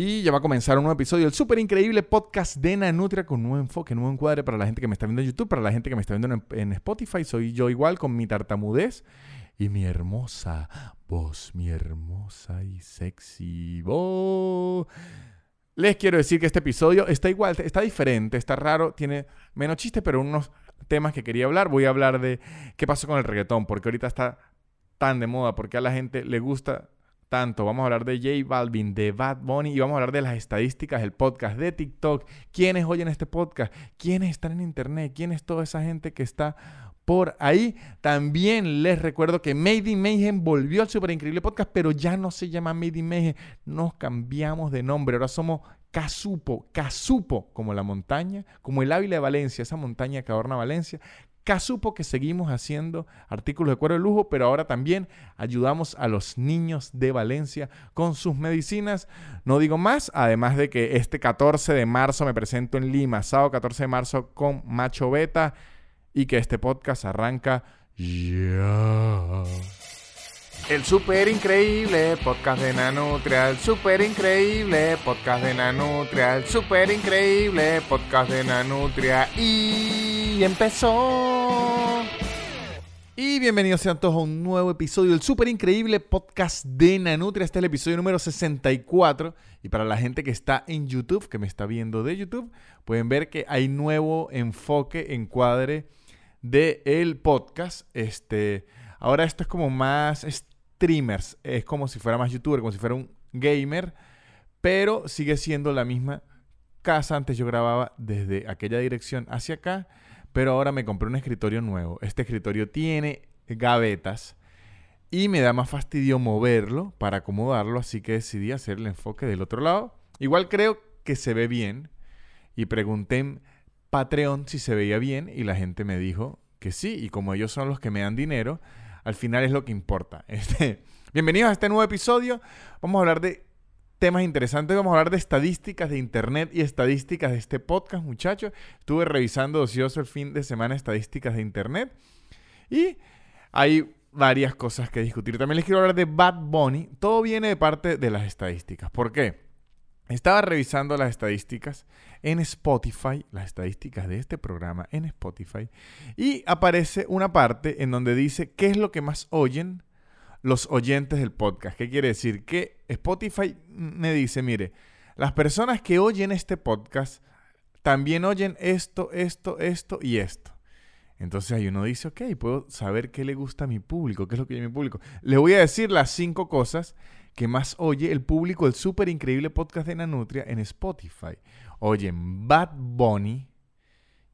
Y ya va a comenzar un nuevo episodio del súper increíble podcast de Nanutria con nuevo enfoque, nuevo encuadre para la gente que me está viendo en YouTube, para la gente que me está viendo en, Spotify. Soy yo igual con mi tartamudez y mi hermosa voz, mi hermosa y sexy voz. Les quiero decir que este episodio está igual, está diferente, está raro, tiene menos chistes, pero unos temas que quería hablar. Voy a hablar de qué pasó con el reggaetón, porque ahorita está tan de moda, porque a la gente le gusta tanto. Vamos a hablar de J Balvin, de Bad Bunny y vamos a hablar de las estadísticas del podcast, de TikTok, quiénes oyen este podcast, quiénes están en internet, quién es toda esa gente que está por ahí. También les recuerdo que Made in Mayhem volvió al super increíble podcast, pero ya no se llama Made in Mayhem, nos cambiamos de nombre, ahora somos Casupo, Casupo, como la montaña, como el Ávila de Valencia, esa montaña que adorna Valencia, Casupo que seguimos haciendo artículos de cuero de lujo, pero ahora también ayudamos a los niños de Valencia con sus medicinas. No digo más, además de que este 14 de marzo me presento en Lima, sábado 14 de marzo con Macho Beta y que este podcast arranca ya. El super increíble podcast de Nanutria, el super increíble podcast de Nanutria, el super increíble podcast de Nanutria y empezó. Y bienvenidos sean todos a un nuevo episodio del super increíble podcast de Nanutria. Este es el episodio número 64 y para la gente que está en YouTube, que me está viendo de YouTube, pueden ver que hay nuevo enfoque, encuadre de el podcast. Este, ahora esto es como más streamers. Es como si fuera más youtuber, como si fuera un gamer, pero sigue siendo la misma casa. Antes yo grababa desde aquella dirección hacia acá, pero ahora me compré un escritorio nuevo. Este escritorio tiene gavetas y me da más fastidio moverlo para acomodarlo, así que decidí hacer el enfoque del otro lado. Igual creo que se ve bien y pregunté en Patreon si se veía bien y la gente me dijo que sí, y como ellos son los que me dan dinero, al final es lo que importa. Este, bienvenidos a este nuevo episodio. Vamos a hablar de temas interesantes. Vamos a hablar de estadísticas de Internet y estadísticas de este podcast, muchachos. Estuve revisando ocioso el fin de semana estadísticas de Internet. Y hay varias cosas que discutir. También les quiero hablar de Bad Bunny. Todo viene de parte de las estadísticas. ¿Por qué? Estaba revisando las estadísticas en Spotify, las estadísticas de este programa en Spotify, y aparece una parte en donde dice qué es lo que más oyen los oyentes del podcast. ¿Qué quiere decir? Que Spotify me dice, mire, las personas que oyen este podcast también oyen esto, esto, esto y esto. Entonces ahí uno dice, ok, puedo saber qué le gusta a mi público, qué es lo que oye mi público. Le voy a decir las cinco cosas que más oye el público del súper increíble podcast de Nanutria en Spotify. Oyen Bad Bunny,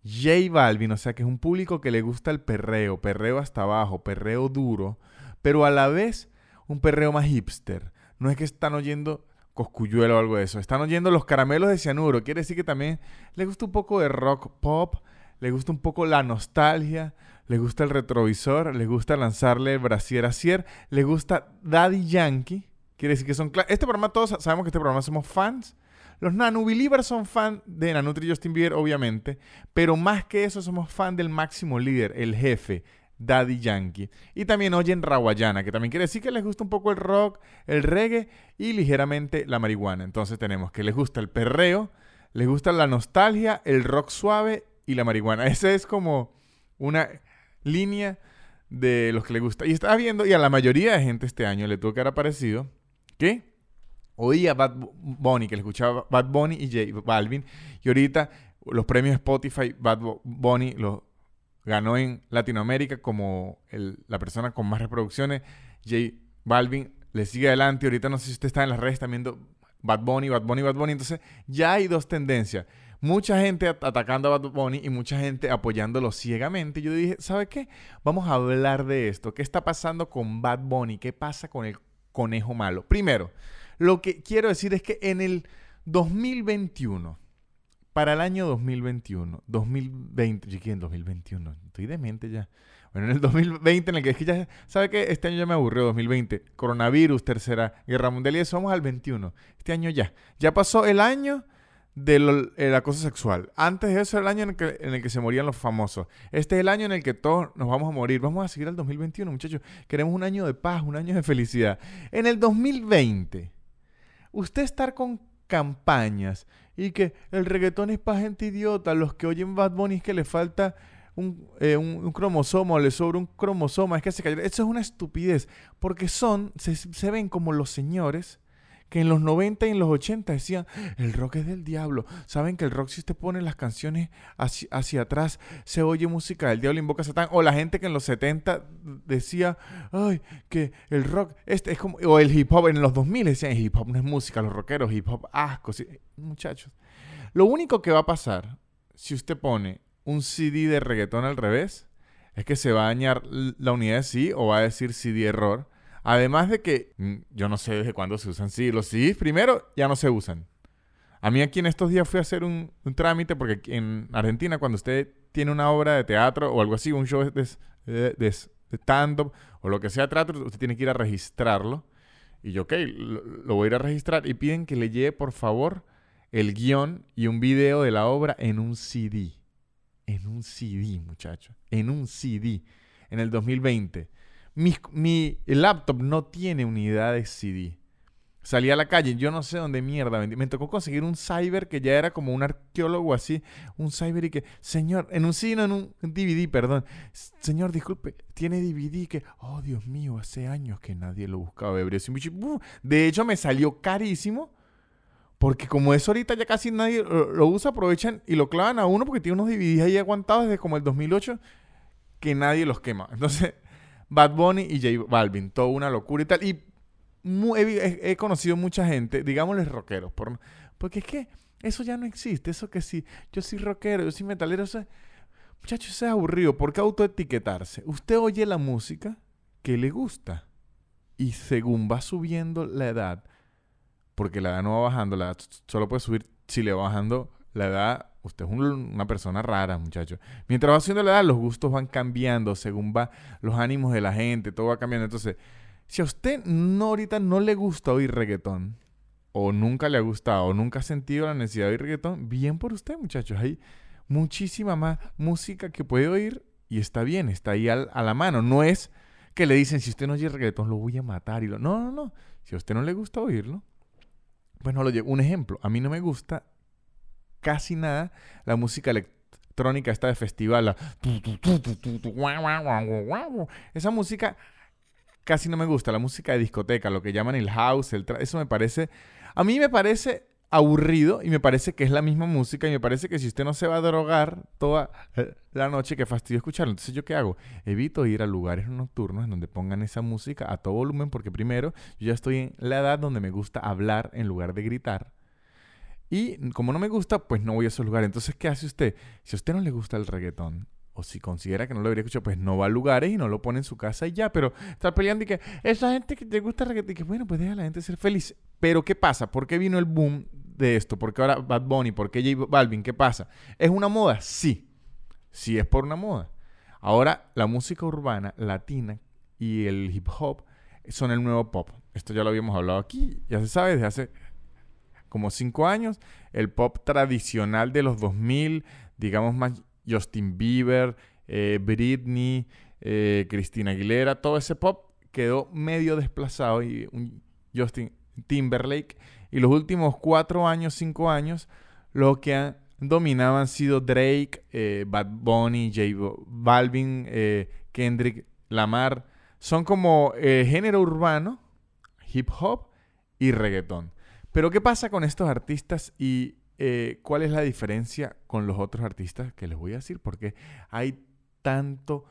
J Balvin, o sea que es un público que le gusta el perreo, perreo hasta abajo, perreo duro, pero a la vez un perreo más hipster. No es que están oyendo coscuyuelo o algo de eso, están oyendo los caramelos de cianuro. Quiere decir que también le gusta un poco de rock pop, le gusta un poco la nostalgia, le gusta el retrovisor, le gusta lanzarle el brasier a cier, le gusta Daddy Yankee Quiere decir que son... Este programa, todos sabemos que este programa somos fans. Los Nanu Believers son fans de Nanutri y Justin Bieber, obviamente. Pero más que eso, somos fans del máximo líder, el jefe, Daddy Yankee. Y también oyen Rawayana, que también quiere decir que les gusta un poco el rock, el reggae y ligeramente la marihuana. Entonces tenemos que les gusta el perreo, les gusta la nostalgia, el rock suave y la marihuana. Esa es como una línea de los que les gusta. Y estaba viendo, y a la mayoría de gente este año le tuvo que haber aparecido ¿Qué? Oía Bad Bunny, que le escuchaba Bad Bunny y J Balvin. Y ahorita los premios Spotify, Bad Bunny los ganó en Latinoamérica como la persona con más reproducciones. J Balvin le sigue adelante. Ahorita no sé si usted está en las redes también Bad Bunny, Bad Bunny, Bad Bunny. Entonces ya hay dos tendencias. Mucha gente atacando a Bad Bunny y mucha gente apoyándolo ciegamente. Yo dije, ¿sabe qué? Vamos a hablar de esto. ¿Qué está pasando con Bad Bunny? ¿Qué pasa con el conejo malo. Primero, lo que quiero decir es que en el 2021, para el año 2021, 2020, yo en 2021, estoy demente ya. Bueno, en el 2020, en el que es que ya, ¿sabe qué? Este año ya me aburrió, 2020. Coronavirus, tercera guerra mundial y eso, vamos al 21. Este año ya. Ya pasó el año del acoso sexual. Antes de eso era el año en el, que, se morían los famosos. Este es el año en el que todos nos vamos a morir. Vamos a seguir al 2021, muchachos. Queremos un año de paz, un año de felicidad. En el 2020, usted estar con campañas y que el reggaetón es para gente idiota, los que oyen Bad Bunny es que le falta un, eh, cromosoma o le sobra un cromosoma, es que se cayó. Eso es una estupidez, porque son, se ven como los señores que en los 90 y en los 80 decían, el rock es del diablo. Saben que el rock si usted pone las canciones hacia, hacia, atrás, se oye música del diablo, invoca a Satán. O la gente que en los 70 decía, ay, que el rock, este es como, o el hip hop en los 2000 decían, hip hop no es música, los rockeros, hip hop, asco. Muchachos, lo único que va a pasar si usted pone un CD de reggaetón al revés, es que se va a dañar la unidad de sí o va a decir CD error Además de que mm, yo no sé desde cuándo se usan sí. Los CDs primero ya no se usan. A mí aquí en estos días fui a hacer un, trámite porque en Argentina cuando usted tiene una obra de teatro o algo así, un show de, de, stand-up o lo que sea teatro, usted tiene que ir a registrarlo. Y yo, ok, lo, voy a ir a registrar y piden que le lleve por favor el guion y un video de la obra en un CD. En un CD, muchacho. En un CD. En el 2020. Mi, laptop no tiene unidad de CD. Salí a la calle, yo no sé dónde mierda Me tocó conseguir un cyber que ya era como un arqueólogo así. Un cyber y que, señor, en un CD, en un DVD, perdón. Señor, disculpe, tiene DVD que, oh Dios mío, hace años que nadie lo buscaba. De hecho, me salió carísimo. Porque como es ahorita ya casi nadie lo usa, aprovechan y lo clavan a uno porque tiene unos DVDs ahí aguantados desde como el 2008 que nadie los quema. Entonces, Bad Bunny y J Balvin. Toda una locura y tal. Y he, conocido mucha gente, digámosles rockeros, por, porque es que eso ya no existe. Eso que si yo soy rockero, yo soy metalero, eso muchachos, eso es aburrido. ¿Por qué autoetiquetarse? Usted oye la música que le gusta. Y según va subiendo la edad, porque la edad no va bajando, la edad solo puede subir si le va bajando la edad Usted es una persona rara, muchacho. Mientras va haciendo la edad, los gustos van cambiando según va los ánimos de la gente, todo va cambiando. Entonces, si a usted no ahorita no le gusta oír reggaetón, o nunca le ha gustado, o nunca ha sentido la necesidad de oír reggaetón, bien por usted, muchachos. Hay muchísima más música que puede oír y está bien, está ahí a la mano. No es que le dicen, si usted no oye reggaetón, lo voy a matar. Y lo... No, no, no. Si a usted no le gusta oírlo, pues no lo llevo. Un ejemplo, a mí no me gusta casi nada la música electrónica esta de festival. Esa música casi no me gusta. La música de discoteca, lo que llaman el house, el eso me parece... A mí me parece aburrido y me parece que es la misma música y me parece que si usted no se va a drogar toda la noche, que fastidio escucharlo. Entonces, ¿yo qué hago? Evito ir a lugares nocturnos en donde pongan esa música a todo volumen porque primero, yo ya estoy en la edad donde me gusta hablar en lugar de gritar. Y como no me gusta, pues no voy a esos lugares. Entonces, ¿qué hace usted? Si a usted no le gusta el reggaetón, o si considera que no lo debería escuchar, pues no va a lugares y no lo pone en su casa y ya. Pero estar peleando y que esa gente que te gusta el reggaetón, y que bueno, pues deja a la gente ser feliz. Pero ¿qué pasa? ¿Por qué vino el boom de esto? ¿Por qué ahora Bad Bunny? ¿Por qué J Balvin? ¿Qué pasa? ¿Es una moda? Sí. Sí es por una moda. Ahora la música urbana, latina y el hip hop son el nuevo pop. Esto ya lo habíamos hablado aquí, ya se sabe desde hace como cinco años, el pop tradicional de los 2000, digamos más Justin Bieber, eh, Britney, eh, Christina Aguilera, todo ese pop quedó medio desplazado y un Justin Timberlake. Y los últimos cuatro años, cinco años, lo que han dominado han sido Drake, eh, Bad Bunny, J Balvin, Kendrick Lamar. Son como género urbano, hip hop y reggaetón. Pero ¿qué pasa con estos artistas y eh, cuál es la diferencia con los otros artistas que les voy a decir? Porque hay tanto,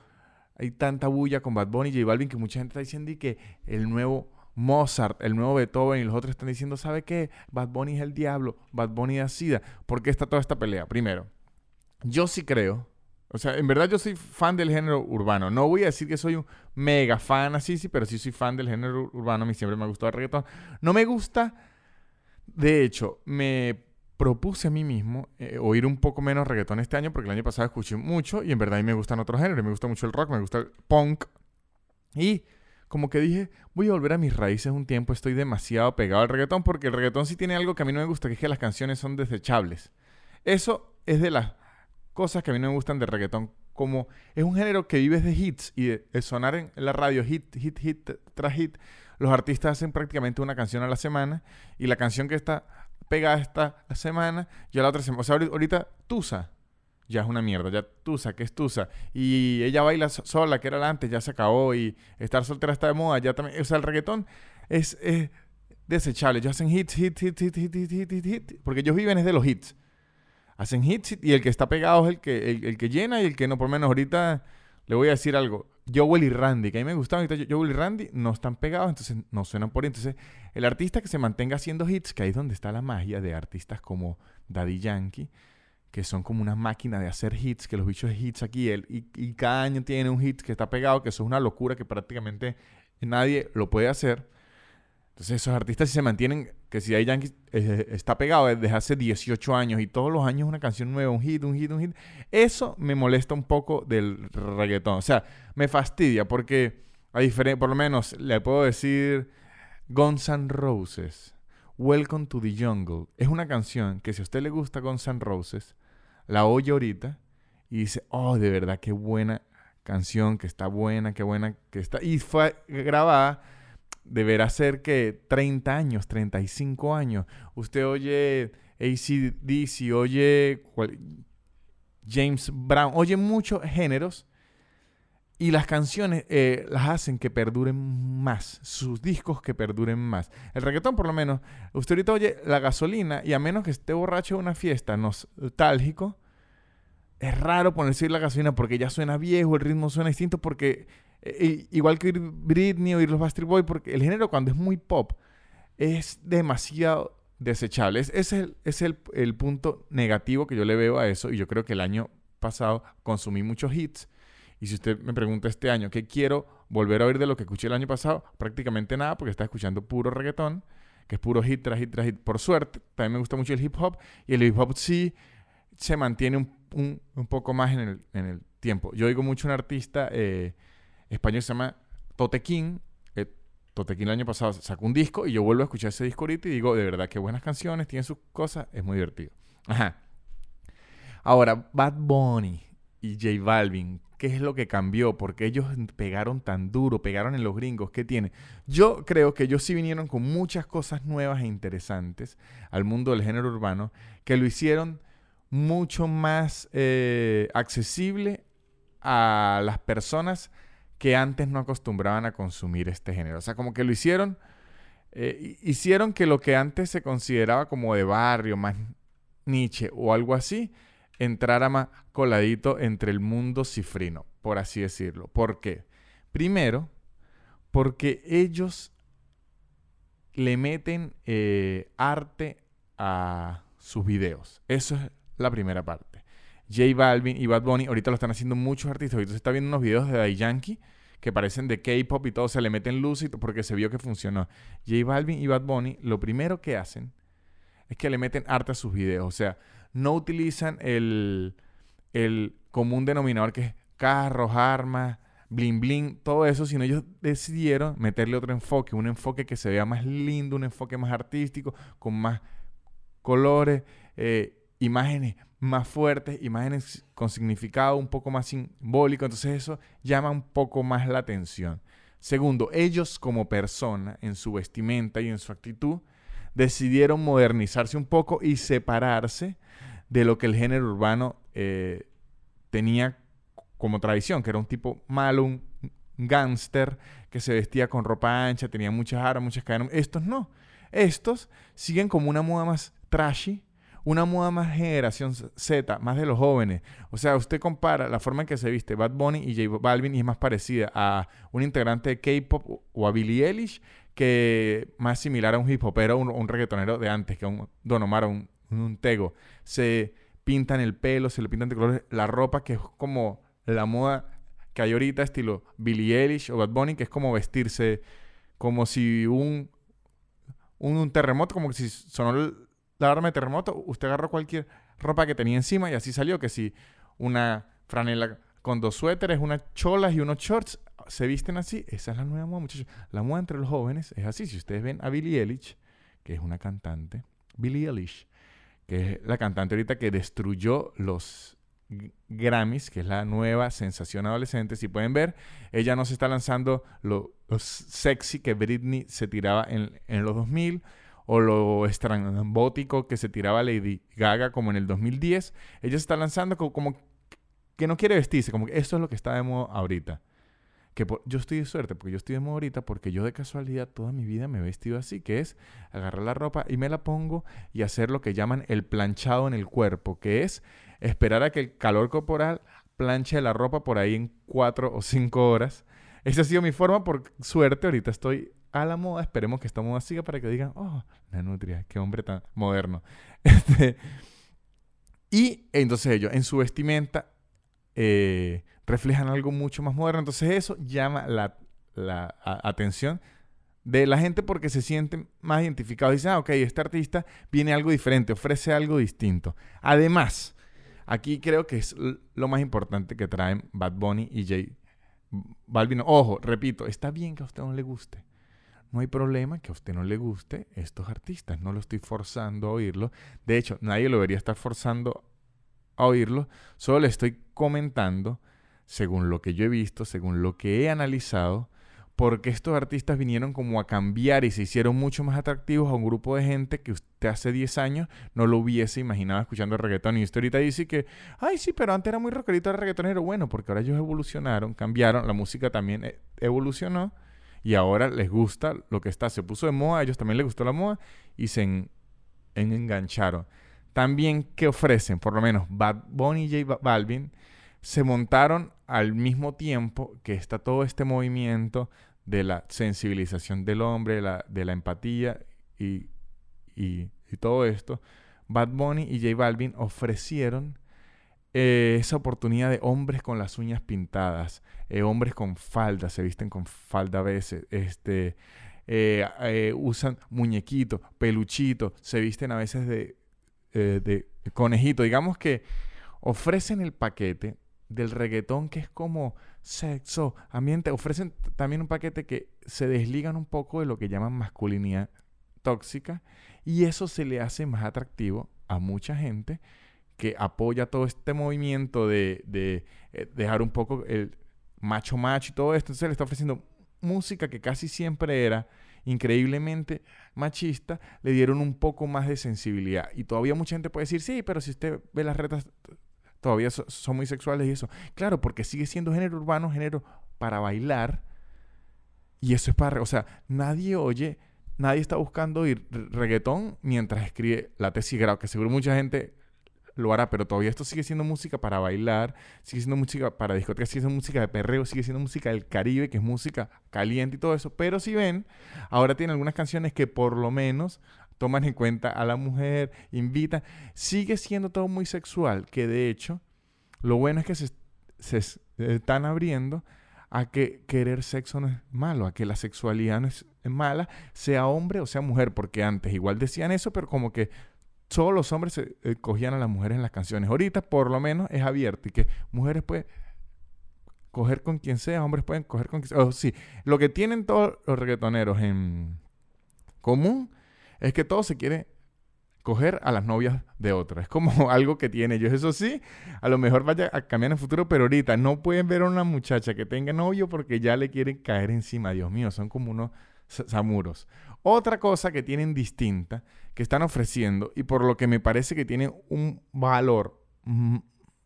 hay tanta bulla con Bad Bunny y J Balvin que mucha gente está diciendo y que el nuevo Mozart, el nuevo Beethoven y los otros están diciendo, ¿sabe qué? Bad Bunny es el diablo, Bad Bunny es SIDA. ¿Por qué está toda esta pelea? Primero, yo sí creo, o sea, en verdad yo soy fan del género urbano. No voy a decir que soy un mega fan así, sí, pero sí soy fan del género urbano. A mí siempre me ha gustado el reggaetón. No me gusta de hecho, me propuse a mí mismo eh, oír un poco menos reggaetón este año porque el año pasado escuché mucho y en verdad a mí me gustan otros géneros. Me gusta mucho el rock, me gusta el punk. Y como que dije, voy a volver a mis raíces un tiempo. Estoy demasiado pegado al reggaetón porque el reggaetón sí tiene algo que a mí no me gusta, que es que las canciones son desechables. Eso es de las cosas que a mí no me gustan del reggaetón. Como es un género que vives de hits y de, sonar en la radio hit, hit, hit tras hit los artistas hacen prácticamente una canción a la semana y la canción que está pegada esta semana, ya la otra semana. O sea, ahorita Tusa ya es una mierda. Ya Tusa, que es Tusa. Y ella baila sola, que era la antes, ya se acabó. Y estar soltera está de moda, ya también. O sea, el reggaetón es, desechable. Ellos hacen hits, hits, hits, hits, hits, hits, hits, hits, Porque ellos viven es de los hits. Hacen hits y el que está pegado es el que, el, que llena y el que no. Por menos ahorita le voy a decir algo. Joel y Randy, que a mí me gustaban, ahorita Joel y Randy no están pegados, entonces no suenan por ahí. Entonces, el artista que se mantenga haciendo hits, que ahí es donde está la magia de artistas como Daddy Yankee, que son como una máquina de hacer hits, que los bichos de hits aquí, él, y, cada año tiene un hit que está pegado, que eso es una locura que prácticamente nadie lo puede hacer. Entonces esos artistas si se mantienen, que si hay Yankee eh, está pegado desde hace 18 años y todos los años una canción nueva, un hit, un hit, un hit, eso me molesta un poco del reggaetón. O sea, me fastidia porque, a por lo menos le puedo decir Guns N' Roses, Welcome to the Jungle. Es una canción que si a usted le gusta Guns N' Roses, la oye ahorita y dice, oh, de verdad, qué buena canción, que está buena, qué buena que está. Y fue grabada, deberá ser que 30 años, 35 años. Usted oye ACDC, oye James Brown, oye muchos géneros y las canciones eh, las hacen que perduren más, sus discos que perduren más. El reggaetón, por lo menos, usted ahorita oye la gasolina y a menos que esté borracho de una fiesta nostálgico, es raro ponerse la gasolina porque ya suena viejo, el ritmo suena distinto, porque eh, igual que Britney o los Bastard Boy, porque el género cuando es muy pop es demasiado desechable. ese es, el, es el, el punto negativo que yo le veo a eso y yo creo que el año pasado consumí muchos hits y si usted me pregunta este año, ¿qué quiero volver a oír de lo que escuché el año pasado? Prácticamente nada, porque está escuchando puro reggaetón, que es puro hit tras hit tras hit. Por suerte, también me gusta mucho el hip hop, y el hip hop sí se mantiene un, un, poco más en el, en el, tiempo. Yo oigo mucho un artista eh, español se llama Tote King. Eh, Tote King el año pasado sacó un disco y yo vuelvo a escuchar ese disco ahorita y digo, de verdad, qué buenas canciones, tiene sus cosas, es muy divertido. Ajá. Ahora, Bad Bunny y J Balvin, ¿Qué es lo que cambió? Porque ellos pegaron tan duro, pegaron en los gringos. ¿Qué tiene? Yo creo que ellos sí vinieron con muchas cosas nuevas e interesantes al mundo del género urbano que lo hicieron mucho más eh, accesible a las personas que antes no acostumbraban a consumir este género. O sea, como que lo hicieron, eh, hicieron que lo que antes se consideraba como de barrio, más niche o algo así, entrara más coladito entre el mundo cifrino, por así decirlo. ¿Por qué? Primero, porque ellos le meten eh, arte a sus videos. Eso es la primera parte. J Balvin y Bad Bunny, ahorita lo están haciendo muchos artistas. Ahorita se está viendo unos videos de Daddy Yankee que parecen de K-pop y todo, se le meten luz porque se vio que funcionó. J Balvin y Bad Bunny, lo primero que hacen es que le meten arte a sus videos. O sea, no utilizan el, común denominador que es carros, armas, bling bling, todo eso, sino ellos decidieron meterle otro enfoque, un enfoque que se vea más lindo, un enfoque más artístico, con más colores, eh, imágenes más fuertes, imágenes con significado un poco más simbólico, entonces eso llama un poco más la atención. Segundo, ellos como persona, en su vestimenta y en su actitud, decidieron modernizarse un poco y separarse de lo que el género urbano eh, tenía como tradición, que era un tipo malo, un gángster que se vestía con ropa ancha, tenía muchas armas, muchas cadenas. Estos no. Estos siguen como una moda más trashy, una moda más generación Z, más de los jóvenes. O sea, usted compara la forma en que se viste Bad Bunny y J Balvin y es más parecida a un integrante de K-pop o a Billie Eilish que más similar a un hip hopero un, un, reggaetonero de antes, que a un Don Omar un, un Tego. Se pintan el pelo, se le pintan de colores la ropa, que es como la moda que hay ahorita, estilo Billie Eilish o Bad Bunny, que es como vestirse como si un, un, terremoto, como si sonó la alarma de terremoto, usted agarró cualquier ropa que tenía encima y así salió, que si una franela con dos suéteres, unas cholas y unos shorts, se visten así, esa es la nueva moda, muchachos. La moda entre los jóvenes es así. Si ustedes ven a Billie Eilish, que es una cantante, Billie Eilish, que es la cantante ahorita que destruyó los Grammys, que es la nueva sensación adolescente. Si pueden ver, ella no se está lanzando lo, sexy que Britney se tiraba en, en, los 2000 o lo estrambótico que se tiraba Lady Gaga como en el 2010. Ella se está lanzando como, que no quiere vestirse, como que eso es lo que está de moda ahorita. Que yo estoy de suerte porque yo estoy de moda ahorita porque yo de casualidad toda mi vida me he vestido así, que es agarrar la ropa y me la pongo y hacer lo que llaman el planchado en el cuerpo, que es esperar a que el calor corporal planche la ropa por ahí en cuatro o cinco horas. Esa ha sido mi forma, por suerte ahorita estoy a la moda. Esperemos que esta moda siga para que digan, oh, la nutria, qué hombre tan moderno. Este, y entonces ellos en su vestimenta eh, reflejan algo mucho más moderno. Entonces eso llama la, atención de la gente porque se sienten más identificados. Dicen, ah, ok, este artista viene algo diferente, ofrece algo distinto. Además, aquí creo que es lo más importante que traen Bad Bunny y J Balvin. Ojo, repito, está bien que a usted no le guste. No hay problema que a usted no le guste estos artistas. No lo estoy forzando a oírlo. De hecho, nadie lo debería estar forzando a oírlo. Solo le estoy comentando, según lo que yo he visto, según lo que he analizado, porque estos artistas vinieron como a cambiar y se hicieron mucho más atractivos a un grupo de gente que usted hace 10 años no lo hubiese imaginado escuchando reggaetón. Y usted ahorita dice que, ay, sí, pero antes era muy rockerito el reggaetonero. Bueno, porque ahora ellos evolucionaron, cambiaron, la música también e-, evolucionó y ahora les gusta lo que está. Se puso de moda, a ellos también les gustó la moda y se engancharon. También, ¿qué ofrecen? Por lo menos Bad Bunny y J Balvin se montaron al mismo tiempo que está todo este movimiento de la sensibilización del hombre, de la empatía y, y, todo esto. Bad Bunny y J Balvin ofrecieron eh, esa oportunidad de hombres con las uñas pintadas, eh, hombres con falda, se visten con falda a veces, este, eh, usan muñequito, peluchito, se visten a veces de, de conejito. Digamos que ofrecen el paquete del reggaetón que es como sexo, ambiente, ofrecen también un paquete que se desligan un poco de lo que llaman masculinidad tóxica y eso se le hace más atractivo a mucha gente que apoya todo este movimiento de, eh, dejar un poco el macho macho y todo esto. Entonces le está ofreciendo música que casi siempre era increíblemente machista, le dieron un poco más de sensibilidad. Y todavía mucha gente puede decir, sí, pero si usted ve las retas, todavía son muy sexuales y eso. Claro, porque sigue siendo género urbano, género para bailar. Y eso es para, o sea, nadie oye, nadie está buscando oír reggaetón mientras escribe la tesis grado, que seguro mucha gente lo hará, pero todavía esto sigue siendo música para bailar, sigue siendo música para discotecas, sigue siendo música de perreo, sigue siendo música del Caribe, que es música caliente y todo eso. Pero si ven, ahora tiene algunas canciones que por lo menos toman en cuenta a la mujer, invitan. Sigue siendo todo muy sexual, que de hecho, lo bueno es que se, se están abriendo a que querer sexo no es malo, a que la sexualidad no es mala, sea hombre o sea mujer, porque antes igual decían eso, pero como que solo los hombres se, eh, cogían a las mujeres en las canciones. Ahorita por lo menos es abierto y que mujeres pueden coger con quien sea, hombres pueden coger con quien sea. Oh, sí, lo que tienen todos los reggaetoneros en común es que todos se quieren coger a las novias de otras. Es como algo que tiene ellos. Eso sí, a lo mejor vaya a cambiar en el futuro, pero ahorita no pueden ver a una muchacha que tenga novio porque ya le quieren caer encima. Dios mío, son como unos samuros. Otra cosa que tienen distinta, que están ofreciendo, y por lo que me parece que tienen un valor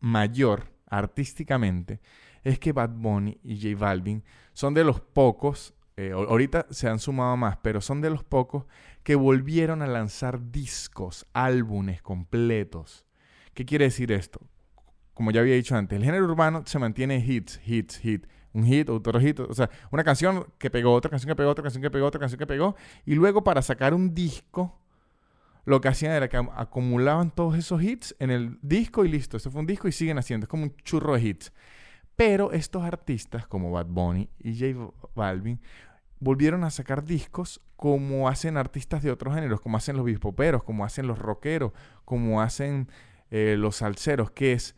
mayor artísticamente, es que Bad Bunny y J Balvin son de los pocos, eh, ahorita se han sumado más, pero son de los pocos que volvieron a lanzar discos, álbumes completos. ¿Qué quiere decir esto? Como ya había dicho antes, el género urbano se mantiene hits, hits, hits un hit, otro hit, o sea, una canción que pegó, otra canción que pegó, otra canción que pegó, otra canción que pegó, y luego para sacar un disco, lo que hacían era que acumulaban todos esos hits en el disco y listo, eso fue un disco y siguen haciendo, es como un churro de hits. Pero estos artistas como Bad Bunny y J Balvin volvieron a sacar discos como hacen artistas de otros géneros, como hacen los bispoperos, como hacen los rockeros, como hacen eh, los salseros, que es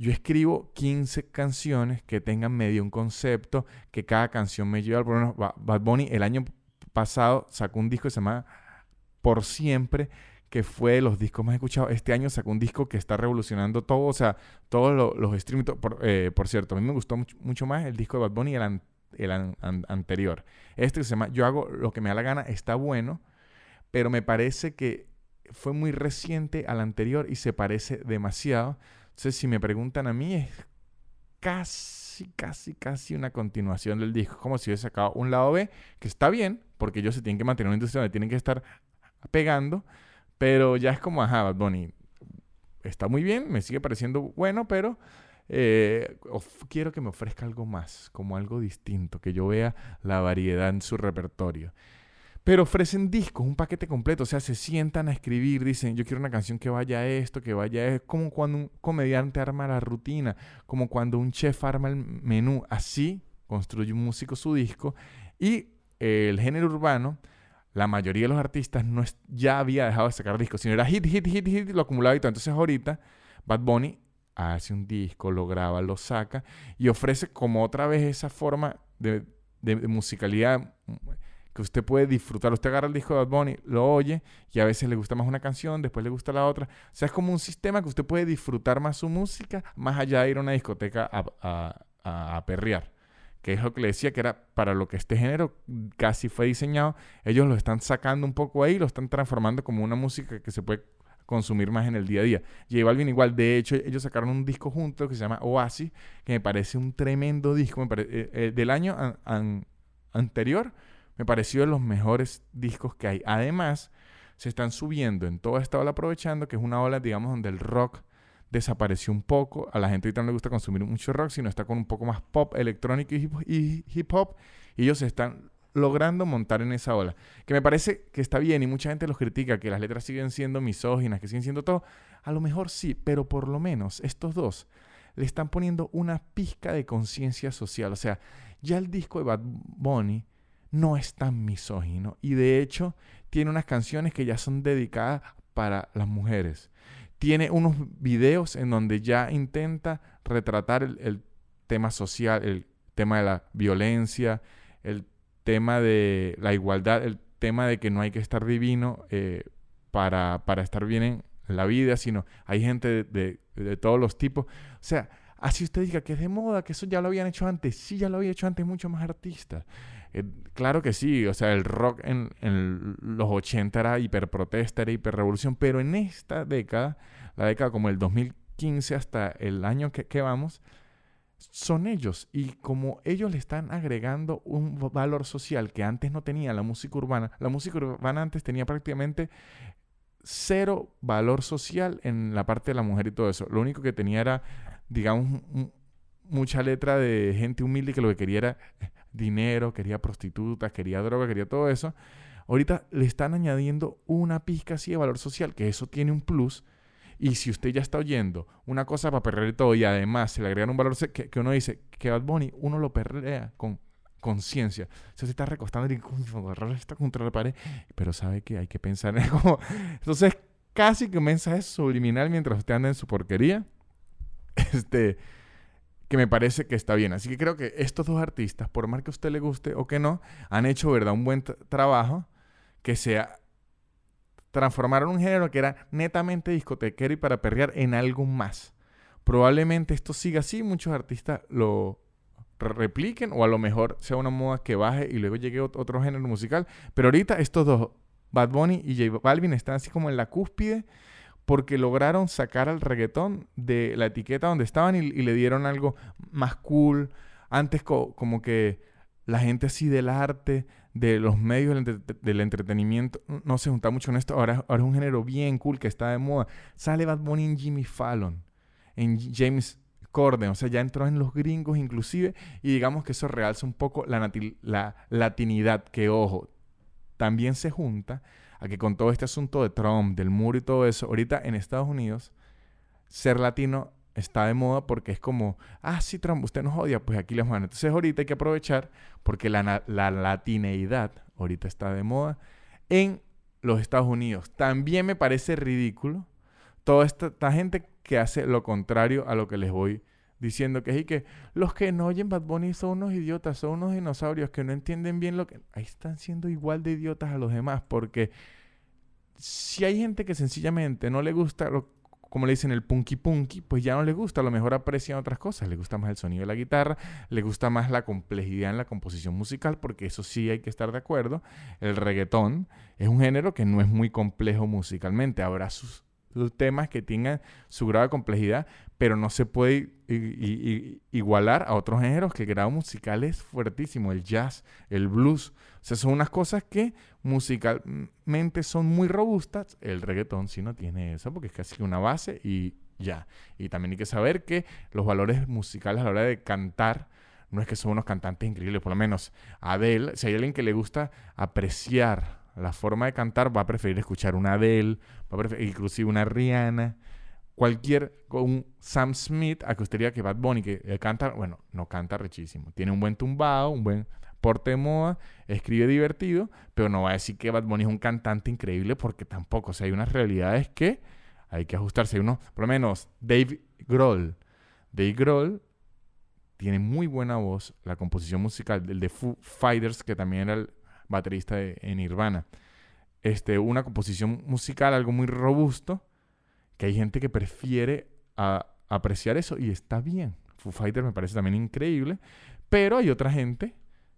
yo escribo 15 canciones que tengan medio un concepto, que cada canción me lleve al problema. Bad Bunny el año pasado sacó un disco que se llama Por Siempre, que fue de los discos más escuchados. Este año sacó un disco que está revolucionando todo, o sea, todos los streaming. Por, eh, por, cierto, a mí me gustó mucho, más el disco de Bad Bunny, el, el anterior. Este que se llama Yo hago lo que me da la gana, está bueno, pero me parece que fue muy reciente al anterior y se parece demasiado. Entonces, si me preguntan a mí, es casi, casi, casi una continuación del disco. Como si hubiese sacado un lado B, que está bien, porque ellos se tienen que mantener una industria donde tienen que estar pegando, pero ya es como, ajá, Bad Bunny, está muy bien, me sigue pareciendo bueno, pero eh, quiero que me ofrezca algo más, como algo distinto, que yo vea la variedad en su repertorio. Pero ofrecen discos, un paquete completo, o sea, se sientan a escribir, dicen, yo quiero una canción que vaya a esto, que vaya a esto, como cuando un comediante arma la rutina, como cuando un chef arma el menú, así construye un músico su disco y el género urbano, la mayoría de los artistas no ya había dejado de sacar discos, sino era hit, hit, hit, hit, lo acumulaba y todo. Entonces ahorita Bad Bunny hace un disco, lo graba, lo saca y ofrece como otra vez esa forma de, de musicalidad que usted puede disfrutar. Usted agarra el disco de Bad lo oye y a veces le gusta más una canción, después le gusta la otra. O sea, es como un sistema que usted puede disfrutar más su música, más allá de ir a una discoteca a, a, perrear. Que es lo que le decía que era para lo que este género casi fue diseñado. Ellos lo están sacando un poco ahí, lo están transformando como una música que se puede consumir más en el día a día. J Balvin igual, de hecho, ellos sacaron un disco juntos que se llama Oasis, que me parece un tremendo disco. Eh, eh, del año anterior me pareció de los mejores discos que hay. Además, se están subiendo en toda esta ola, aprovechando que es una ola, digamos, donde el rock desapareció un poco. A la gente ahorita no le gusta consumir mucho rock, sino está con un poco más pop electrónico y hip hop. Y ellos se están logrando montar en esa ola. Que me parece que está bien y mucha gente los critica, que las letras siguen siendo misóginas, que siguen siendo todo. A lo mejor sí, pero por lo menos estos dos le están poniendo una pizca de conciencia social. O sea, ya el disco de Bad Bunny no es tan misógino y de hecho tiene unas canciones que ya son dedicadas para las mujeres. Tiene unos videos en donde ya intenta retratar el, tema social, el tema de la violencia, el tema de la igualdad, el tema de que no hay que estar divino eh, para, para, estar bien en la vida, sino hay gente de, de, todos los tipos. O sea, así usted diga que es de moda, que eso ya lo habían hecho antes. Sí, ya lo había hecho antes muchos más artistas. Eh, claro que sí, o sea, el rock en, los 80 era hiperprotesta, era hiperrevolución, pero en esta década, la década como el 2015 hasta el año que, que vamos, son ellos. Y como ellos le están agregando un valor social que antes no tenía la música urbana, la música urbana antes tenía prácticamente cero valor social en la parte de la mujer y todo eso. Lo único que tenía era, digamos, mucha letra de gente humilde que lo que quería era dinero, quería prostitutas, quería droga, quería todo eso. Ahorita le están añadiendo una pizca así de valor social, que eso tiene un plus. Y si usted ya está oyendo una cosa para perder todo y además se le agregan un valor que, que uno dice que Bad Bunny uno lo perrea con conciencia. O sea, se está recostando y está contra la pared, pero sabe que hay que pensar en como... Entonces, casi que un mensaje subliminal mientras usted anda en su porquería. Este que me parece que está bien. Así que creo que estos dos artistas, por más que a usted le guste o que no, han hecho, ¿verdad?, un buen trabajo que sea transformaron un género que era netamente discotequero y para perrear en algo más. Probablemente esto siga así, muchos artistas lo repliquen o a lo mejor sea una moda que baje y luego llegue otro género musical. Pero ahorita estos dos, Bad Bunny y J Balvin, están así como en la cúspide porque lograron sacar al reggaetón de la etiqueta donde estaban y, le dieron algo más cool. Antes como que la gente así del arte, de los medios del, entretenimiento, no se junta mucho en esto. Ahora, ahora es un género bien cool que está de moda. Sale Bad Bunny en Jimmy Fallon, en James Corden, o sea, ya entró en los gringos inclusive y digamos que eso realza un poco la, la latinidad que, ojo, también se junta a que con todo este asunto de Trump, del muro y todo eso, ahorita en Estados Unidos, ser latino está de moda porque es como, ah, sí, Trump, usted nos odia, pues aquí les van. Entonces ahorita hay que aprovechar porque la, la latineidad ahorita está de moda en los Estados Unidos. También me parece ridículo toda esta, esta gente que hace lo contrario a lo que les voy diciendo que y que los que no oyen Bad Bunny son unos idiotas, son unos dinosaurios que no entienden bien lo que... Ahí están siendo igual de idiotas a los demás porque si hay gente que sencillamente no le gusta lo, como le dicen, el punky punky, pues ya no les gusta, a lo mejor aprecian otras cosas, les gusta más el sonido de la guitarra, les gusta más la complejidad en la composición musical, porque eso sí hay que estar de acuerdo, el reggaetón es un género que no es muy complejo musicalmente, habrá sus, temas que tengan su grado de complejidad, pero no se puede igualar a otros géneros que el grado musical es fuertísimo, el jazz, el blues, o sea, son unas cosas que musicalmente son muy robustas. El reggaetón sí no tiene eso porque es casi una base y ya. Y también hay que saber que los valores musicales a la hora de cantar no es que son unos cantantes increíbles, por lo menos Adele, si hay alguien que le gusta apreciar la forma de cantar, va a preferir escuchar una Adele, va a preferir inclusive una Rihanna, cualquier, un Sam Smith, a que usted diga que Bad Bunny, que canta, bueno, no canta rechísimo, tiene un buen tumbado, un buen porte de moda, escribe divertido, pero no va a decir que Bad Bunny es un cantante increíble porque tampoco. O sea, hay unas realidades que hay que ajustarse. Uno, por lo menos, Dave Grohl. Dave Grohl tiene muy buena voz, la composición musical, del de Foo Fighters, que también era el baterista de, en Nirvana. Este, una composición musical, algo muy robusto, que hay gente que prefiere apreciar eso y está bien. Foo Fighters me parece también increíble, pero hay otra gente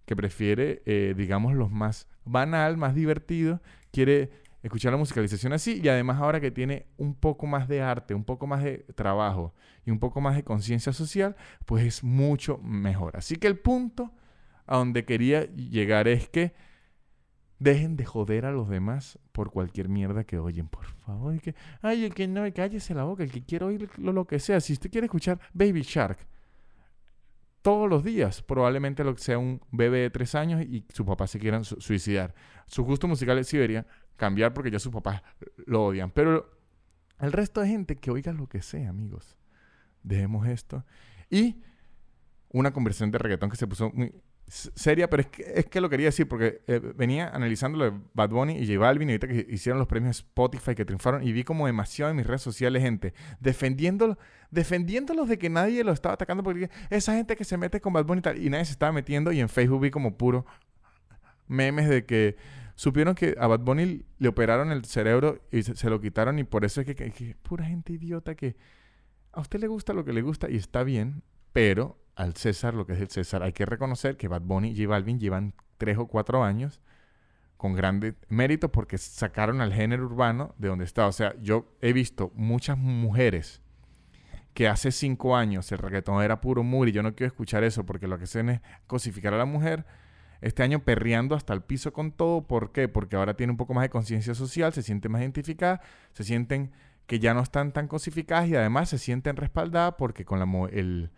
que prefiere, eh, digamos, los más banal, más divertido, quiere escuchar la musicalización así y además ahora que tiene un poco más de arte, un poco más de trabajo y un poco más de conciencia social, pues es mucho mejor. Así que el punto a donde quería llegar es que dejen de joder a los demás por cualquier mierda que oyen, por favor. que, ay, el que no, cállese la boca, el que quiere oír lo, lo que sea. Si usted quiere escuchar Baby Shark, todos los días. Probablemente lo que sea un bebé de tres años y su papá se quieran suicidar. Sus gustos musicales sí deberían cambiar porque ya sus papás lo odian. Pero el resto de gente que oiga lo que sea, amigos. Dejemos esto. Y una conversación de reggaetón que se puso muy seria, pero es que, es que lo quería decir porque eh, venía analizando lo de Bad Bunny y J Balvin y ahorita que hicieron los premios Spotify que triunfaron y vi como demasiado en mis redes sociales gente defendiéndolo, defendiéndolos de que nadie lo estaba atacando porque esa gente que se mete con Bad Bunny y, tal, y nadie se estaba metiendo y en Facebook vi como puro memes de que supieron que a Bad Bunny le operaron el cerebro y se, lo quitaron y por eso es que, que pura gente idiota que a usted le gusta lo que le gusta y está bien, pero al César lo que es el César. Hay que reconocer que Bad Bunny y J Balvin llevan tres o cuatro años con grande mérito porque sacaron al género urbano de donde está. O sea, yo he visto muchas mujeres que hace cinco años el reggaetón era puro mur y yo no quiero escuchar eso porque lo que hacen es cosificar a la mujer. Este año perreando hasta el piso con todo. ¿Por qué? Porque ahora tiene un poco más de conciencia social, se siente más identificada, se sienten que ya no están tan cosificadas y además se sienten respaldadas porque con la, el,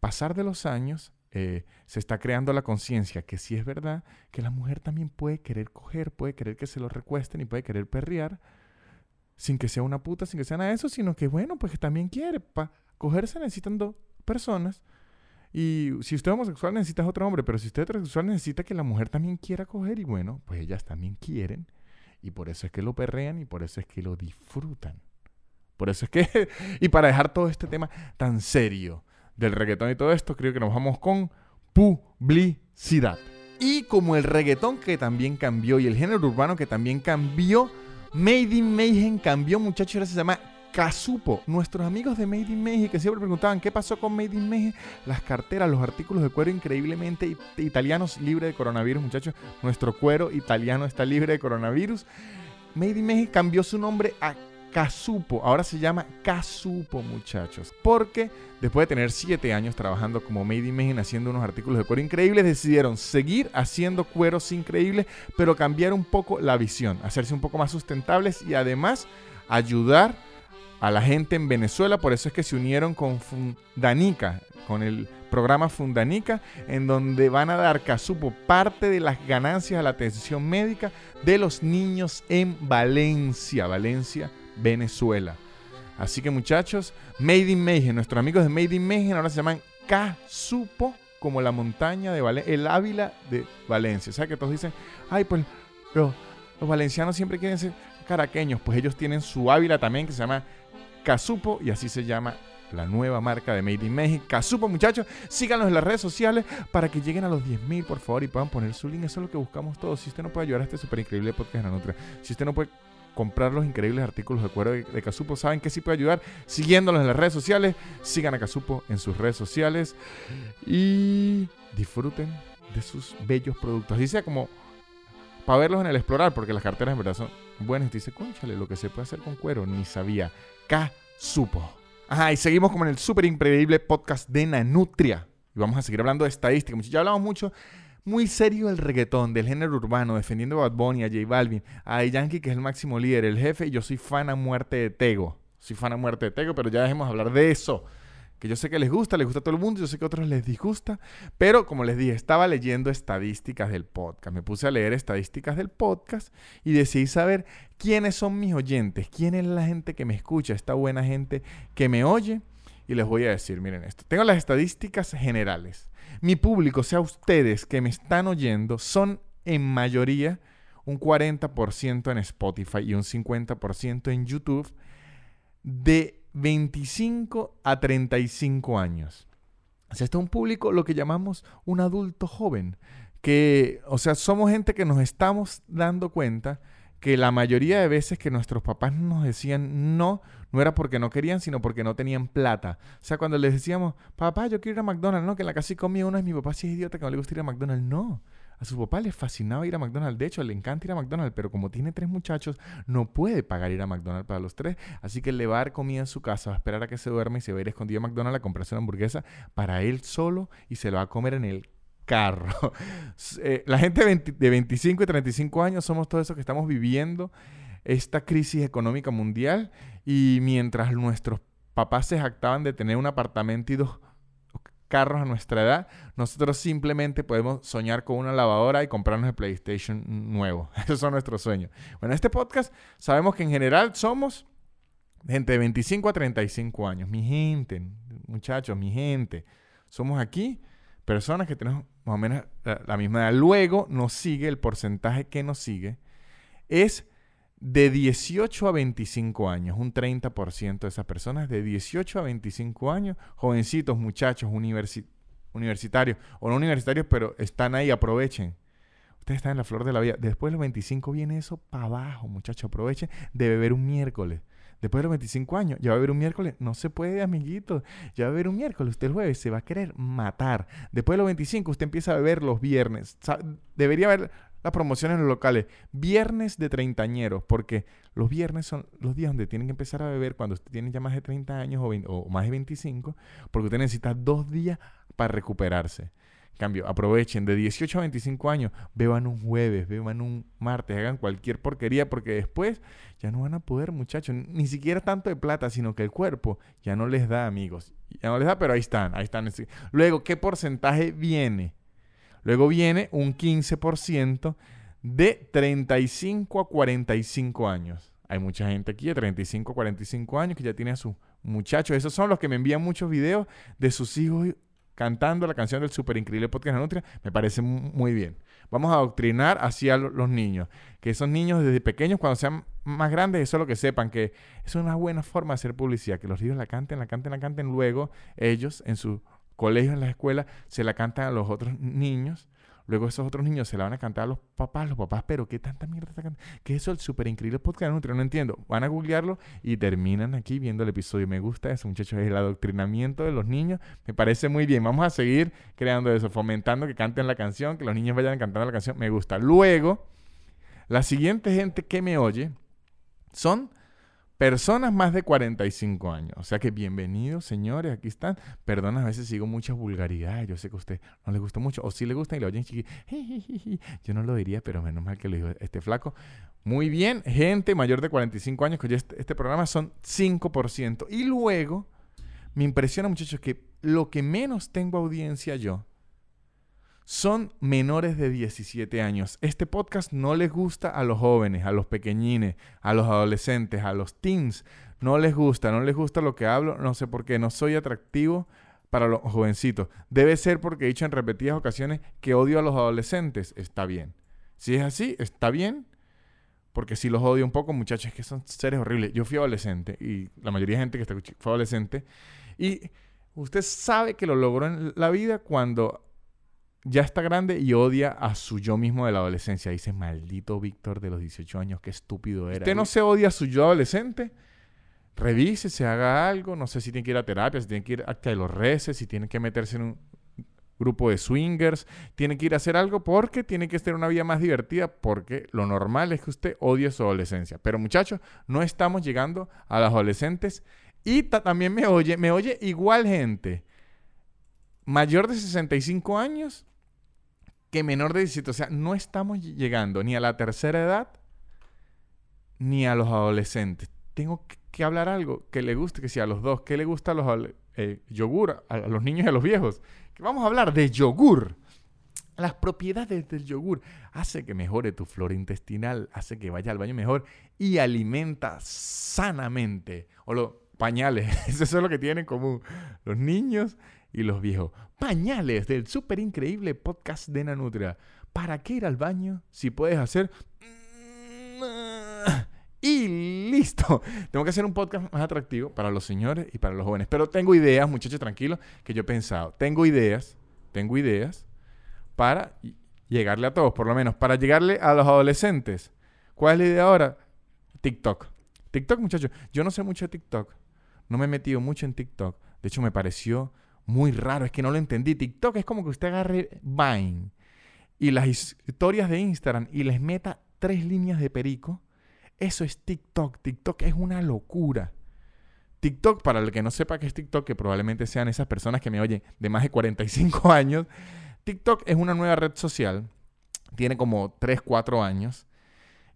pasar de los años, eh, se está creando la conciencia que sí es verdad que la mujer también puede querer coger, puede querer que se lo recuesten y puede querer perrear sin que sea una puta, sin que sea nada de eso, sino que bueno, pues que también quiere. Para cogerse necesitan dos personas. Y si usted es homosexual necesita otro hombre, pero si usted es heterosexual necesita que la mujer también quiera coger y bueno, pues ellas también quieren. Y por eso es que lo perrean y por eso es que lo disfrutan. Por eso es que, y para dejar todo este tema tan serio, del reggaetón y todo esto, creo que nos vamos con publicidad. Y como el reggaetón que también cambió y el género urbano que también cambió, Made in Mayhem cambió, muchachos, ahora se llama Casupo. Nuestros amigos de Made in Mayhem que siempre preguntaban qué pasó con Made in Mayhem, las carteras, los artículos de cuero increíblemente italianos libre de coronavirus, muchachos. Nuestro cuero italiano está libre de coronavirus. Made in Mayhem cambió su nombre a Casupo. Ahora se llama Casupo, muchachos. Porque después de tener 7 años trabajando como Made in Mayhem haciendo unos artículos de cuero increíbles, decidieron seguir haciendo cueros increíbles, pero cambiar un poco la visión, hacerse un poco más sustentables y además ayudar a la gente en Venezuela. Por eso es que se unieron con Fundanica, con el programa Fundanica, en donde van a dar Casupo parte de las ganancias a la atención médica de los niños en Valencia. Valencia Venezuela. Así que muchachos, Made in Mayhem, nuestros amigos de Made in Mayhem ahora se llaman Casupo, como la montaña de Valencia, el Ávila de Valencia. O sea que todos dicen, ay, pues los, valencianos siempre quieren ser caraqueños, pues ellos tienen su Ávila también que se llama Casupo y así se llama la nueva marca de Made in México. Casupo, muchachos, síganos en las redes sociales para que lleguen a los 10.000, por favor, y puedan poner su link. Eso es lo que buscamos todos. Si usted no puede ayudar a este súper increíble podcast de la Nutria, si usted no puede comprar los increíbles artículos de cuero de, Casupo. Saben que sí puede ayudar siguiéndolos en las redes sociales. Sigan a Casupo en sus redes sociales y disfruten de sus bellos productos. Así sea como para verlos en el explorar, porque las carteras en verdad son buenas. Dice, conchale, lo que se puede hacer con cuero, ni sabía. Casupo. Ajá, y seguimos con el súper increíble podcast de Nanutria. Y vamos a seguir hablando de estadística. Ya hablamos mucho muy serio el reggaetón, del género urbano, defendiendo a Bad Bunny, a J Balvin, a Yankee, que es el máximo líder, el jefe, y yo soy fan a muerte de Tego. Soy fan a muerte de Tego, pero ya dejemos hablar de eso. Que yo sé que les gusta, les gusta a todo el mundo, yo sé que a otros les disgusta, pero como les dije, estaba leyendo estadísticas del podcast. Me puse a leer estadísticas del podcast y decidí saber quiénes son mis oyentes, quién es la gente que me escucha, esta buena gente que me oye. Y les voy a decir, miren esto. Tengo las estadísticas generales mi público, o sea, ustedes que me están oyendo, son en mayoría un 40% en Spotify y un 50% en YouTube de 25 a 35 años. O sea, este es un público lo que llamamos un adulto joven, que, o sea, somos gente que nos estamos dando cuenta que la mayoría de veces que nuestros papás nos decían no, no era porque no querían, sino porque no tenían plata. O sea, cuando les decíamos, papá, yo quiero ir a McDonald's, no, que en la casa comía uno y mi papá sí es idiota que no le gusta ir a McDonald's. No. A su papá le fascinaba ir a McDonald's. De hecho, le encanta ir a McDonald's, pero como tiene tres muchachos, no puede pagar ir a McDonald's para los tres. Así que le va a dar comida en su casa, va a esperar a que se duerma y se va a ir escondido a McDonald's a comprarse una hamburguesa para él solo y se lo va a comer en el carro. Eh, la gente de 25 y 35 años somos todos esos que estamos viviendo esta crisis económica mundial y mientras nuestros papás se jactaban de tener un apartamento y dos carros a nuestra edad, nosotros simplemente podemos soñar con una lavadora y comprarnos el PlayStation nuevo. Esos son nuestros sueños. Bueno, en este podcast sabemos que en general somos gente de 25 a 35 años. Mi gente, muchachos, mi gente. Somos aquí personas que tenemos más o menos la, misma edad. Luego nos sigue, el porcentaje que nos sigue es de 18 a 25 años, un 30% de esas personas de 18 a 25 años, jovencitos, muchachos, universitarios o no universitarios, pero están ahí, aprovechen. Ustedes están en la flor de la vida. Después de los 25 viene eso para abajo, muchachos, aprovechen de beber un miércoles. Después de los 25 años, ya va a haber un miércoles. No se puede, amiguito. Ya va a haber un miércoles. Usted el jueves se va a querer matar. Después de los 25, usted empieza a beber los viernes. Debería haber las promociones en los locales. Viernes de treintañeros, porque los viernes son los días donde tienen que empezar a beber cuando usted tiene ya más de 30 años o, o más de 25, porque usted necesita dos días para recuperarse. Cambio, aprovechen de 18 a 25 años, beban un jueves, beban un martes, hagan cualquier porquería, porque después ya no van a poder, muchachos, ni siquiera tanto de plata, sino que el cuerpo ya no les da, amigos. Ya no les da, pero ahí están, ahí están. Luego, ¿qué porcentaje viene? Luego viene un 15% de 35 a 45 años. Hay mucha gente aquí de 35 a 45 años que ya tiene a sus muchachos. Esos son los que me envían muchos videos de sus hijos cantando la canción del super increíble podcast de Nutria. Me parece muy bien. Vamos a adoctrinar hacia los niños. Que esos niños desde pequeños, cuando sean más grandes, eso es lo que sepan, que es una buena forma de hacer publicidad. Que los niños la canten, la canten, la canten. Luego ellos en su colegios, en las escuelas, se la cantan a los otros niños. Luego esos otros niños se la van a cantar a los papás, los papás, pero ¿qué tanta mierda está cantando? ¿Qué es eso? El súper increíble podcast no entiendo. Van a googlearlo y terminan aquí viendo el episodio. Me gusta eso, muchachos, el adoctrinamiento de los niños. Me parece muy bien. Vamos a seguir creando eso, fomentando que canten la canción, que los niños vayan cantando la canción. Me gusta. Luego, la siguiente gente que me oye son Personas más de 45 años. O sea que bienvenidos, señores, aquí están. Perdona, a veces sigo muchas vulgaridades. Yo sé que a usted no le gusta mucho. O si le gusta y lo oyen chiqui. Yo no lo diría, pero menos mal que lo dijo este flaco. Muy bien, gente mayor de 45 años que oye este, este programa son 5%. Y luego, me impresiona, muchachos, que lo que menos tengo audiencia yo son menores de 17 años. Este podcast no les gusta a los jóvenes, a los pequeñines, a los adolescentes, a los teens. No les gusta, no les gusta lo que hablo, no sé por qué, no soy atractivo para los jovencitos. Debe ser porque he dicho en repetidas ocasiones que odio a los adolescentes. Está bien. Si es así, está bien. Porque si los odio un poco, muchachos, es que son seres horribles. Yo fui adolescente y la mayoría de gente que está fue adolescente. Y usted sabe que lo logró en la vida cuando ya está grande y odia a su yo mismo de la adolescencia. Dice, maldito Víctor de los 18 años, qué estúpido era. ¿Usted no se odia a su yo adolescente? Revise, se haga algo. No sé si tiene que ir a terapia, si tiene que ir a que los reces, si tiene que meterse en un grupo de swingers. Tiene que ir a hacer algo porque tiene que tener una vida más divertida porque lo normal es que usted odie su adolescencia. Pero muchachos, no estamos llegando a las adolescentes y también me oye, me oye igual gente mayor de 65 años que menor de 17. O sea, no estamos llegando ni a la tercera edad ni a los adolescentes. Tengo que hablar algo que le guste, que sea a los dos. ¿Qué le gusta a los eh, yogur, a, los niños y a los viejos? Que vamos a hablar de yogur. Las propiedades del yogur hace que mejore tu flora intestinal, hace que vaya al baño mejor y alimenta sanamente. O los pañales, eso es lo que tienen en común los niños y los viejos. Pañales del súper increíble podcast de Nanutria. ¿Para qué ir al baño si puedes hacer... Y listo. Tengo que hacer un podcast más atractivo para los señores y para los jóvenes. Pero tengo ideas, muchachos, tranquilos, que yo he pensado. Tengo ideas, tengo ideas para llegarle a todos, por lo menos, para llegarle a los adolescentes. ¿Cuál es la idea ahora? TikTok. TikTok, muchachos. Yo no sé mucho de TikTok. No me he metido mucho en TikTok. De hecho, me pareció muy raro, es que no lo entendí. TikTok es como que usted agarre Vine y las historias de Instagram y les meta tres líneas de perico. Eso es TikTok. TikTok es una locura. TikTok, para el que no sepa qué es TikTok, que probablemente sean esas personas que me oyen de más de 45 años, TikTok es una nueva red social. Tiene como 3, 4 años.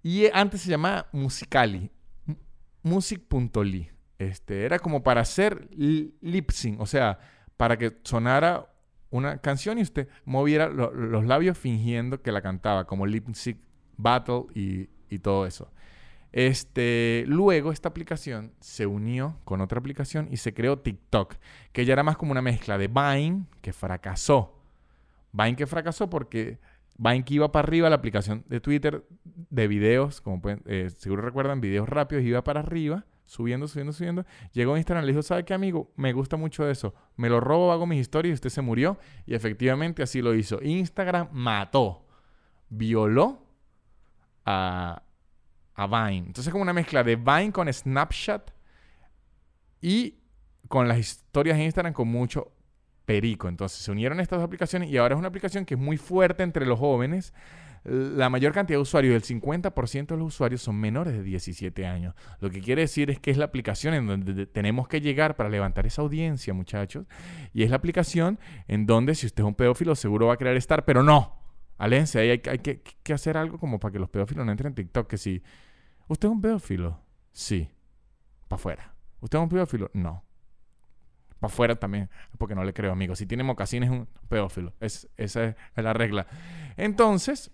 Y antes se llamaba Musicali. Music.ly. Este, era como para hacer lip sync. O sea, para que sonara una canción y usted moviera los labios fingiendo que la cantaba, como Lip Sync Battle y, y, todo eso. Este, luego esta aplicación se unió con otra aplicación y se creó TikTok, que ya era más como una mezcla de Vine, que fracasó. Vine que fracasó porque Vine que iba para arriba, la aplicación de Twitter de videos, como pueden, eh, seguro recuerdan, videos rápidos, iba para arriba subiendo, subiendo, subiendo. Llegó a Instagram, le dijo, ¿sabe qué, amigo? Me gusta mucho eso. Me lo robo, hago mis historias y usted se murió. Y efectivamente así lo hizo. Instagram mató, violó a, a Vine. Entonces como una mezcla de Vine con Snapchat y con las historias de Instagram con mucho perico. Entonces se unieron estas dos aplicaciones y ahora es una aplicación que es muy fuerte entre los jóvenes la mayor cantidad de usuarios, el 50% de los usuarios son menores de 17 años. Lo que quiere decir es que es la aplicación en donde tenemos que llegar para levantar esa audiencia, muchachos. Y es la aplicación en donde si usted es un pedófilo seguro va a querer estar, pero no. Alénse, hay, hay, que, que, hacer algo como para que los pedófilos no entren en TikTok. Que si usted es un pedófilo, sí, para afuera. ¿Usted es un pedófilo? No. Para afuera también, porque no le creo, amigo. Si tiene mocasines, es un pedófilo. Es, esa es la regla. Entonces,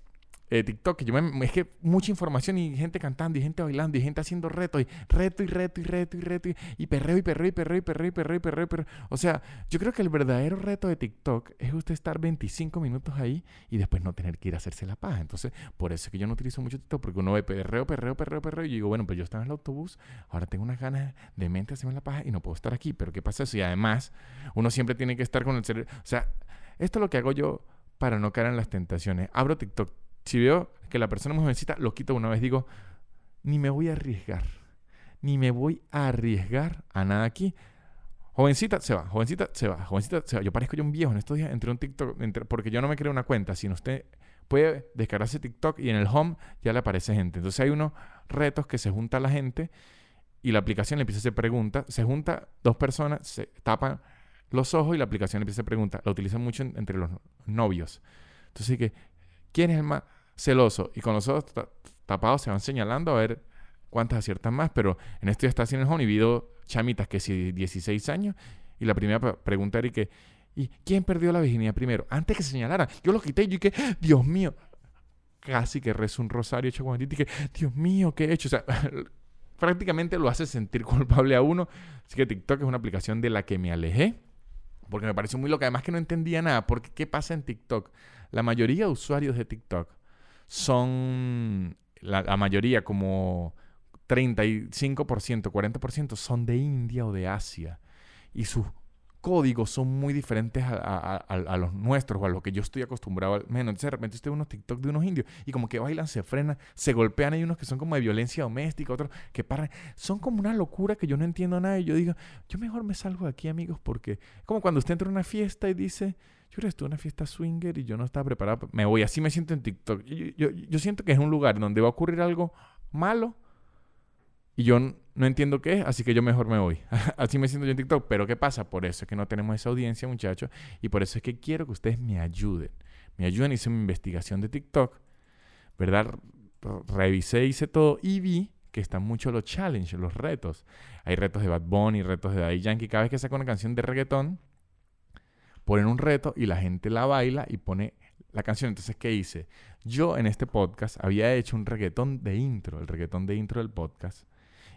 eh, TikTok, yo me, es que mucha información y gente cantando y gente bailando y gente haciendo reto y reto y reto y reto y reto y, perreo y perreo y perreo y perreo y perreo y perreo. O sea, yo creo que el verdadero reto de TikTok es usted estar 25 minutos ahí y después no tener que ir a hacerse la paja. Entonces, por eso es que yo no utilizo mucho TikTok porque uno ve perreo, perreo, perreo, perreo y digo, bueno, pues yo estaba en el autobús, ahora tengo unas ganas de mente hacerme la paja y no puedo estar aquí. Pero ¿qué pasa eso? Y además, uno siempre tiene que estar con el cerebro. O sea, esto es lo que hago yo para no caer en las tentaciones. Abro TikTok si veo que la persona es jovencita, lo quito una vez. Digo, ni me voy a arriesgar. Ni me voy a arriesgar a nada aquí. Jovencita se va, jovencita se va, jovencita se va. Yo parezco yo un viejo en estos días entre un TikTok, porque yo no me creo una cuenta, sino usted puede descargarse TikTok y en el home ya le aparece gente. Entonces hay unos retos que se junta la gente y la aplicación le empieza a hacer preguntas. Se junta dos personas, se tapan los ojos y la aplicación le empieza a hacer preguntas. La utilizan mucho entre los novios. Entonces, que, ¿quién es el más celoso y con los ojos tapados se van señalando a ver cuántas aciertan más, pero en esto ya está haciendo el home y video chamitas que si 16 años y la primera pregunta era y que ¿y quién perdió la virginidad primero? Antes que se señalara, yo lo quité y yo que Dios mío, casi que rezo un rosario hecho con y que Dios mío, ¿qué he hecho? O sea, prácticamente lo hace sentir culpable a uno. Así que TikTok es una aplicación de la que me alejé porque me pareció muy loca, además que no entendía nada, porque ¿qué pasa en TikTok? La mayoría de usuarios de TikTok son, la, mayoría, como 35%, 40% son de India o de Asia. Y sus códigos son muy diferentes a, los nuestros o a lo que yo estoy acostumbrado menos. Entonces de repente usted ve unos TikTok de unos indios y como que bailan, se frenan, se golpean. Hay unos que son como de violencia doméstica, otros que paran. Son como una locura que yo no entiendo nada y yo digo, yo mejor me salgo de aquí amigos porque como cuando usted entra a una fiesta y dice, yo estuve en una fiesta swinger y yo no estaba preparado, me voy, así me siento en TikTok. Yo, yo siento que es un lugar donde va a ocurrir algo malo y yo no entiendo qué es, así que yo mejor me voy. así me siento yo en TikTok. Pero ¿qué pasa? Por eso es que no tenemos esa audiencia, muchachos. Y por eso es que quiero que ustedes me ayuden. Me ayuden, hice mi investigación de TikTok. ¿Verdad? Revisé, hice todo y vi que están mucho los challenges, los retos. Hay retos de Bad Bunny, retos de Daddy Yankee. Cada vez que saca una canción de reggaetón, ponen un reto y la gente la baila y pone la canción. Entonces, ¿qué hice? Yo en este podcast había hecho un reggaetón de intro, el reggaetón de intro del podcast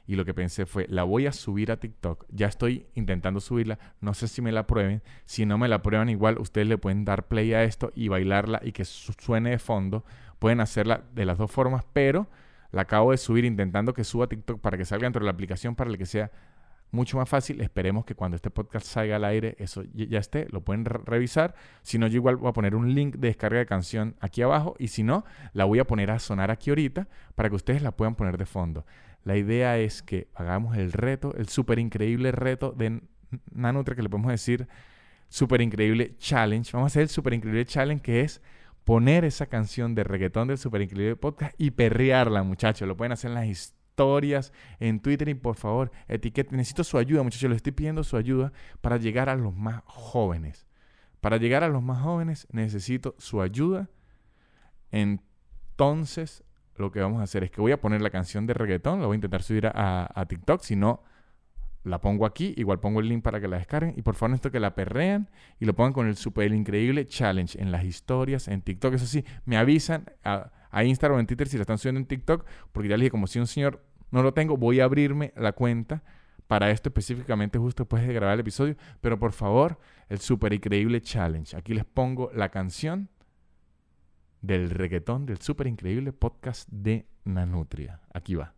y lo que pensé fue, la voy a subir a TikTok. Ya estoy intentando subirla, no sé si me la prueben. Si no me la prueban igual, ustedes le pueden dar play a esto y bailarla y que suene de fondo. Pueden hacerla de las dos formas, pero la acabo de subir intentando que suba a TikTok para que salga dentro de la aplicación para que sea mucho más fácil. Esperemos que cuando este podcast salga al aire, eso ya esté, lo pueden revisar. Si no, yo igual voy a poner un link de descarga de canción aquí abajo y si no, la voy a poner a sonar aquí ahorita para que ustedes la puedan poner de fondo. La idea es que hagamos el reto, el súper increíble reto de Nanutria, que le podemos decir súper increíble challenge. Vamos a hacer el súper increíble challenge que es poner esa canción de reggaetón del súper increíble podcast y perrearla, muchachos. Lo pueden hacer en las historias, en Twitter y por favor, etiqueten. Necesito su ayuda, muchachos. Les estoy pidiendo su ayuda para llegar a los más jóvenes. Para llegar a los más jóvenes necesito su ayuda. Entonces, lo que vamos a hacer es que voy a poner la canción de reggaetón, la voy a intentar subir a, TikTok, si no, la pongo aquí, igual pongo el link para que la descarguen y por favor necesito que la perrean y lo pongan con el super increíble challenge en las historias, en TikTok, eso sí, me avisan a, Instagram o en Twitter si la están subiendo en TikTok, porque ya les dije, como si un señor no lo tengo, voy a abrirme la cuenta para esto específicamente justo después de grabar el episodio, pero por favor, el super increíble challenge, aquí les pongo la canción del reggaetón del súper increíble podcast de Nanutria. Aquí va.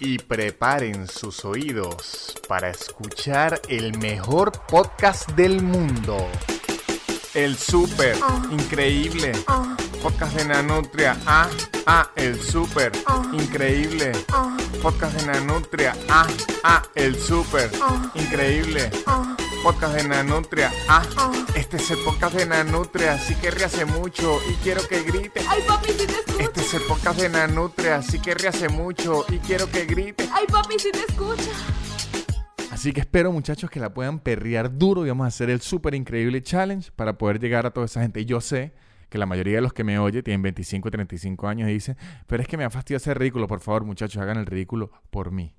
Y preparen sus oídos para escuchar el mejor podcast del mundo. El súper ah. increíble ah. podcast de Nanutria. Ah, ah, el súper increíble podcast de Nanutria. Ah, ah, el súper increíble podcast de Nanutria. Ah, ah, este es el podcast de Nanutria, así que ríase mucho y quiero que grite. Ay, papi, si te escucha. Este es el podcast de Nanutria, así que ríase mucho y quiero que grite. Ay, papi, si te escucha. Así que espero, muchachos, que la puedan perrear duro y vamos a hacer el súper increíble challenge para poder llegar a toda esa gente. Y yo sé que la mayoría de los que me oye tienen 25 y 35 años y dicen, pero es que me ha fastidio hacer ridículo. Por favor, muchachos, hagan el ridículo por mí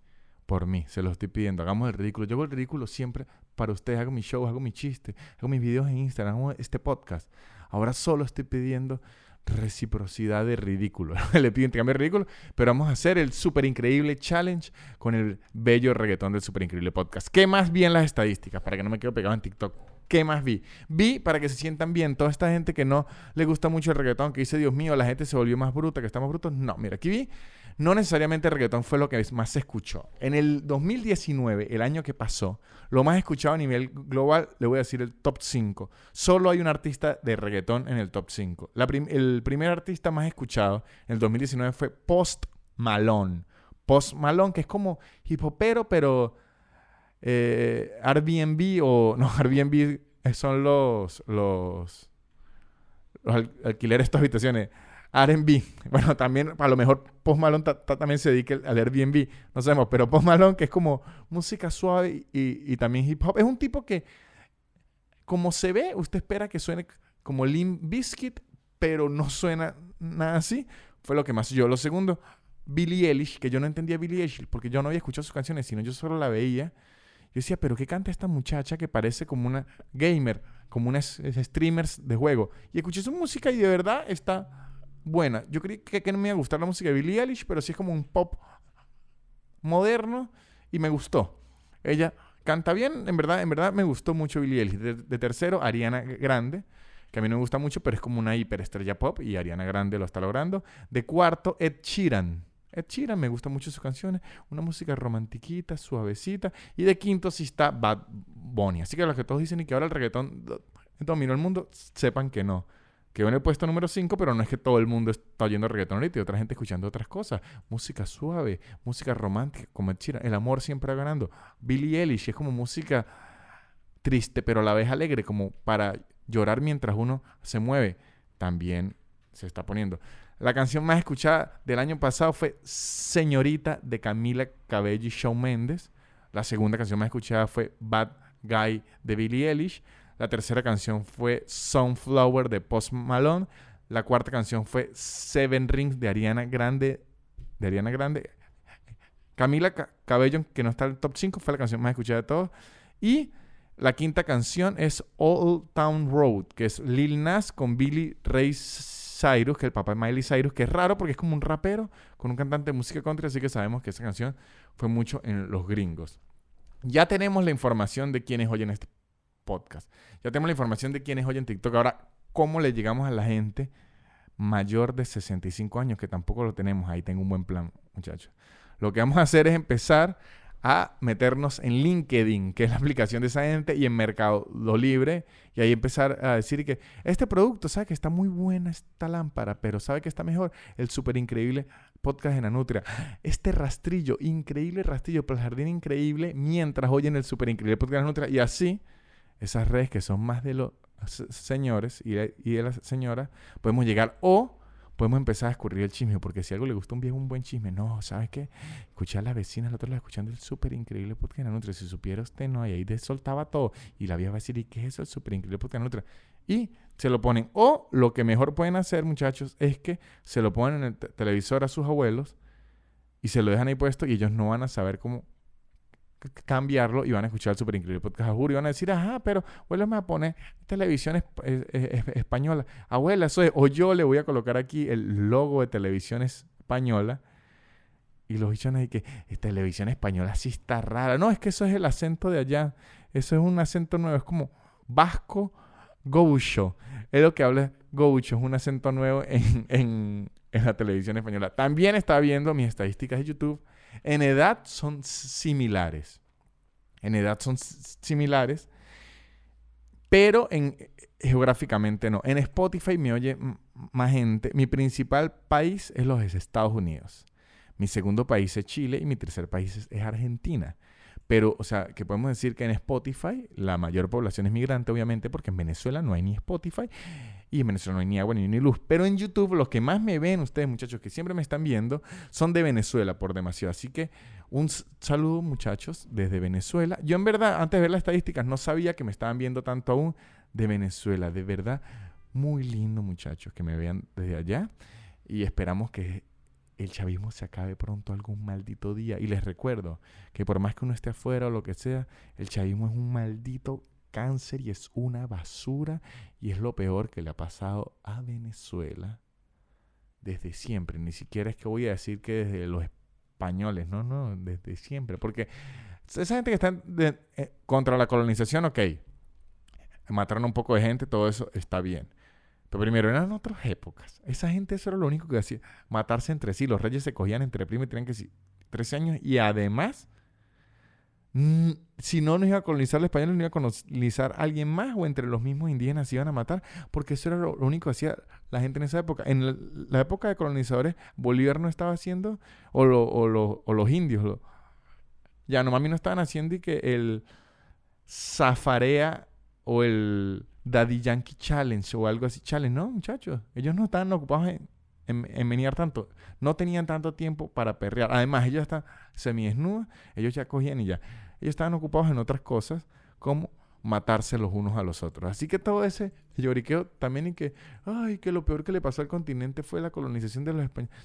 por mí, se lo estoy pidiendo. Hagamos el ridículo. Yo hago el ridículo siempre para ustedes. Hago mis shows, hago mis chistes, hago mis videos en Instagram, hago este podcast. Ahora solo estoy pidiendo reciprocidad de ridículo. Le pido intercambio de ridículo, pero vamos a hacer el super increíble challenge con el bello reggaetón del super increíble podcast. ¿Qué más bien las estadísticas? Para que no me quede pegado en TikTok. ¿Qué más vi? Vi para que se sientan bien toda esta gente que no le gusta mucho el reggaetón, que dice, Dios mío, la gente se volvió más bruta, que estamos brutos. No, mira, aquí vi no necesariamente el reggaetón fue lo que más se escuchó. En el 2019, el año que pasó, lo más escuchado a nivel global, le voy a decir el top 5. Solo hay un artista de reggaetón en el top 5. el primer artista más escuchado en el 2019 fue Post Malone. Post Malone, que es como hip hopero, pero eh, Airbnb o no, Airbnb son los, los, los alquileres de estas habitaciones. R&B. Bueno, también a lo mejor Post Malone también se dedica al Airbnb, no sabemos, pero Post Malone que es como música suave y, también hip hop, es un tipo que como se ve, usted espera que suene como Limp Bizkit, pero no suena nada así. Fue lo que más yo. Lo segundo, Billie Eilish, que yo no entendía Billie Eilish porque yo no había escuchado sus canciones, sino yo solo la veía. Yo decía, pero ¿qué canta esta muchacha que parece como una gamer, como una streamer de juego? Y escuché su música y de verdad está buena. Yo creí que, no me iba a gustar la música de Billie Eilish, pero sí es como un pop moderno y me gustó. Ella canta bien, en verdad, en verdad me gustó mucho Billie Eilish. De, tercero, Ariana Grande, que a mí no me gusta mucho, pero es como una hiperestrella pop y Ariana Grande lo está logrando. De cuarto, Ed Sheeran. Ed Sheeran, me gustan mucho sus canciones, una música romantiquita, suavecita. Y de quinto sí está Bad Bunny. Así que los que todos dicen y que ahora el reggaetón do- dominó el mundo, sepan que no. Quedó en el puesto número 5, pero no es que todo el mundo está oyendo reggaetón ahorita y otra gente escuchando otras cosas. Música suave, música romántica, como el amor siempre va ganando. Billie Eilish es como música triste, pero a la vez alegre, como para llorar mientras uno se mueve. También se está poniendo. La canción más escuchada del año pasado fue Señorita de Camila Cabello y Shawn Mendes. La segunda canción más escuchada fue Bad Guy de Billie Eilish. La tercera canción fue Sunflower de Post Malone. La cuarta canción fue Seven Rings de Ariana Grande. De Ariana Grande. Camila Ca- Cabello, que no está en el top 5, fue la canción más escuchada de todos. Y la quinta canción es Old Town Road, que es Lil Nas con Billy Ray Cyrus, que es el papá de Miley Cyrus, que es raro porque es como un rapero con un cantante de música country, así que sabemos que esa canción fue mucho en los gringos. Ya tenemos la información de quienes oyen este podcast. Ya tenemos la información de quienes oyen TikTok. Ahora, ¿cómo le llegamos a la gente mayor de 65 años? Que tampoco lo tenemos. Ahí tengo un buen plan, muchachos. Lo que vamos a hacer es empezar a meternos en LinkedIn, que es la aplicación de esa gente, y en Mercado Libre, y ahí empezar a decir que este producto, ¿sabe que está muy buena esta lámpara, pero ¿sabe que está mejor? El súper increíble podcast de Nanutria. Este rastrillo, increíble rastrillo para el jardín increíble, mientras oyen el súper increíble podcast de Nanutria, y así, esas redes que son más de los se- señores y de, las señoras, podemos llegar o podemos empezar a escurrir el chisme, porque si algo le gusta a un viejo, un buen chisme, no, ¿sabes qué? Escuchar a las vecinas, el otro lado escuchando el súper increíble podcast de Nanutria. Si supiera usted, no, y ahí soltaba todo. Y la vieja va a decir, ¿y qué es eso? El súper increíble podcast de Nanutria. Y se lo ponen. O lo que mejor pueden hacer, muchachos, es que se lo ponen en el te- televisor a sus abuelos y se lo dejan ahí puesto y ellos no van a saber cómo cambiarlo y van a escuchar el súper increíble podcast a juro y van a decir, ajá, pero abuela me va a poner televisión eh, eh, española. Abuela, eso es, o yo le voy a colocar aquí el logo de televisión española y los bichos ahí que "Eh, televisión española sí está rara. No, es que eso es el acento de allá. Eso es un acento nuevo, es como vasco gaucho. Es lo que habla gaucho, es un acento nuevo en, en- en la televisión española. También estaba viendo mis estadísticas de YouTube. En edad son similares. En edad son similares. Pero en, eh, geográficamente no. En Spotify me oye más gente. Mi principal país es los Estados Unidos. Mi segundo país es Chile y mi tercer país es Argentina. Pero, o sea, que podemos decir que en Spotify la mayor población es migrante, obviamente, porque en Venezuela no hay ni Spotify y en Venezuela no hay ni agua ni, ni luz. Pero en YouTube, los que más me ven, ustedes muchachos que siempre me están viendo, son de Venezuela por demasiado. Así que un saludo, muchachos, desde Venezuela. Yo, en verdad, antes de ver las estadísticas, no sabía que me estaban viendo tanto aún de Venezuela. De verdad, muy lindo, muchachos, que me vean desde allá. Y esperamos que el chavismo se acabe pronto algún maldito día. Y les recuerdo que por más que uno esté afuera o lo que sea, el chavismo es un maldito cáncer y es una basura y es lo peor que le ha pasado a Venezuela desde siempre. Ni siquiera es que voy a decir que desde los españoles, no, no, desde siempre. Porque esa gente que está eh, contra la colonización, ok, mataron un poco de gente, todo eso está bien. Pero primero eran otras épocas. Esa gente eso era lo único que hacía, matarse entre sí. Los reyes se cogían entre primos y tenían que sí, 13 años y además Mm, si no nos iba a colonizar el español, nos iba a colonizar alguien más o entre los mismos indígenas se iban a matar, porque eso era lo, único que hacía la gente en esa época. En la, época de colonizadores, Bolívar no estaba haciendo, o, o lo- o los indios, lo- ya no mami no estaban haciendo y que el Zafarea o el Daddy Yankee Challenge o algo así, challenge, no, muchachos, ellos no estaban ocupados en, en, en menear tanto, no tenían tanto tiempo para perrear. Además, ellos están semidesnudos, ellos ya cogían y ya. Ellos estaban ocupados en otras cosas como matarse los unos a los otros. Así que todo ese lloriqueo también y que, ay, que lo peor que le pasó al continente fue la colonización de los españoles.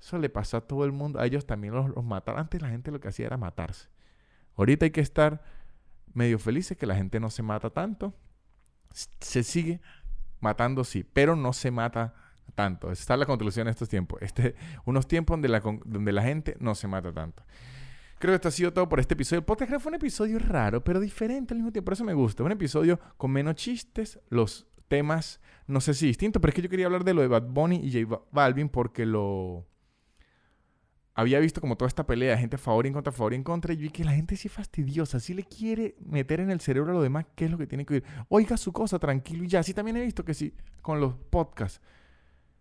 Eso le pasó a todo el mundo. A ellos también los, los mataron. Antes la gente lo que hacía era matarse. Ahorita hay que estar medio felices que la gente no se mata tanto. Se sigue matando, sí, pero no se mata tanto. Esa es la conclusión de estos tiempos. Este, unos tiempos donde la, donde la gente no se mata tanto. Creo que esto ha sido todo por este episodio. El fue un episodio raro, pero diferente al mismo tiempo. Por eso me gusta. Un episodio con menos chistes. Los temas, no sé si distintos, pero es que yo quería hablar de lo de Bad Bunny y J Ba- Balvin porque lo... había visto como toda esta pelea de gente favor y en contra, favor y en contra, y vi que la gente sí es fastidiosa, sí le quiere meter en el cerebro a lo demás qué es lo que tiene que oír. Oiga su cosa, tranquilo y ya. Sí también he visto que sí, con los podcasts.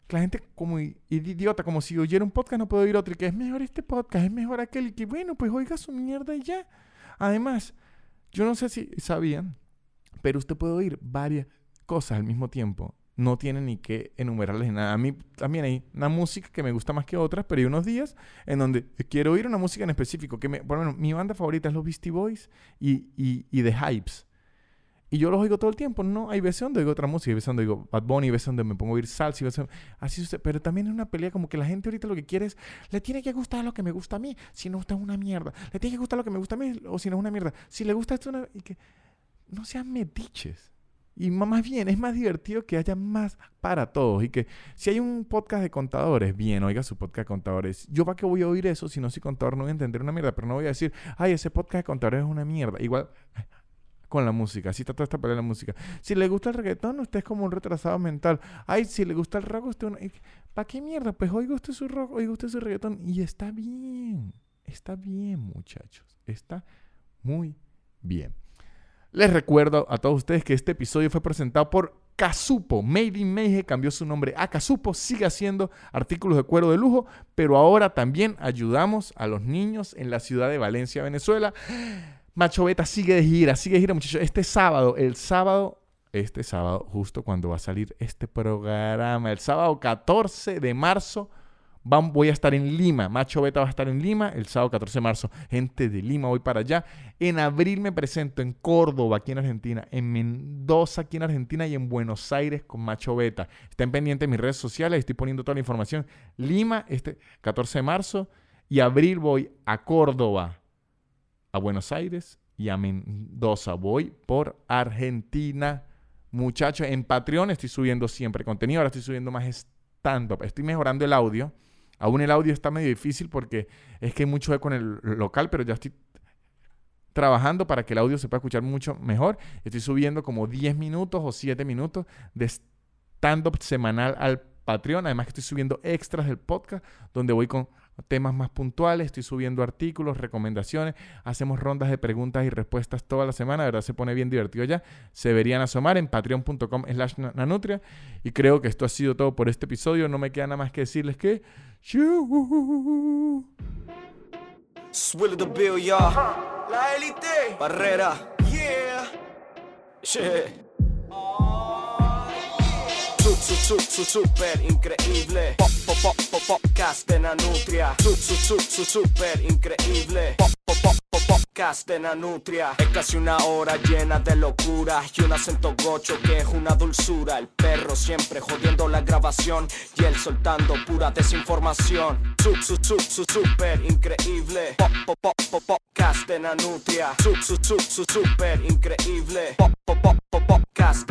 La gente como idiota, como si oyera un podcast no puede oír otro, y que es mejor este podcast, es mejor aquel, y que bueno, pues oiga su mierda y ya. Además, yo no sé si sabían, pero usted puede oír varias cosas al mismo tiempo. No tiene ni que enumerarles nada. A mí también hay una música que me gusta más que otras, pero hay unos días en donde quiero oír una música en específico. Que me, por lo menos, mi banda favorita es los Beastie Boys y, y, y The Hypes. Y yo los oigo todo el tiempo. No, hay veces donde oigo otra música, hay veces donde oigo Bad Bunny, hay veces donde me pongo a oír salsa, veces así sucede. Pero también es una pelea como que la gente ahorita lo que quiere es, le tiene que gustar lo que me gusta a mí, si no, usted es una mierda. Le tiene que gustar lo que me gusta a mí, o si no es una mierda. Si le gusta esto, una... y que no sean metiches. Y más bien, es más divertido que haya más para todos. Y que si hay un podcast de contadores, bien, oiga su podcast de contadores. Yo para qué voy a oír eso si no soy contador, no voy a entender una mierda. Pero no voy a decir, ay, ese podcast de contadores es una mierda. Igual con la música, así está toda esta pelea de la música. Si le gusta el reggaetón, usted es como un retrasado mental. Ay, si le gusta el rock, usted... ¿Para qué mierda? Pues oiga usted su rock, oiga usted su reggaetón. Y está bien. Está bien, muchachos. Está muy bien. Les recuerdo a todos ustedes que este episodio fue presentado por Casupo. Made in cambió su nombre a Casupo. Sigue haciendo artículos de cuero de lujo, pero ahora también ayudamos a los niños en la ciudad de Valencia, Venezuela. Macho Beta sigue de gira, sigue de gira, muchachos. Este sábado, el sábado, este sábado, justo cuando va a salir este programa, el sábado 14 de marzo, voy a estar en Lima. Macho Beta va a estar en Lima el sábado 14 de marzo. Gente de Lima, voy para allá. En abril me presento en Córdoba, aquí en Argentina, en Mendoza, aquí en Argentina, y en Buenos Aires con Macho Beta. Estén pendientes de mis redes sociales, estoy poniendo toda la información. Lima, este 14 de marzo, y abril voy a Córdoba, a Buenos Aires y a Mendoza. Voy por Argentina. Muchachos, en Patreon estoy subiendo siempre contenido. Ahora estoy subiendo más stand-up. Estoy mejorando el audio. Aún el audio está medio difícil porque es que hay mucho eco en el local, pero ya estoy trabajando para que el audio se pueda escuchar mucho mejor. Estoy subiendo como 10 minutos o 7 minutos de stand-up semanal al Patreon. Además que estoy subiendo extras del podcast donde voy con temas más puntuales, estoy subiendo artículos, recomendaciones, hacemos rondas de preguntas y respuestas toda la semana, de verdad se pone bien divertido ya. Se verían asomar en patreon.com slash nanutria. Y creo que esto ha sido todo por este episodio. No me queda nada más que decirles que... ¡Yu! Swill the Bill, y'all. La élite. Barrera. Yeah. Yeah. Su, su, su, su, super increíble. Pop, pop, pop, pop, podcast de Nanutria. Su, su, su, su, super increíble. Pop, podcast de Nanutria. Es casi una hora llena de locura y un acento gocho que es una dulzura. El perro siempre jodiendo la grabación y él soltando pura desinformación. Su, su, su, su, super increíble. Pop, pop, pop, pop, podcast de Nanutria. Su, su, su, su, super increíble. Pop, pop, pop, pop, podcast.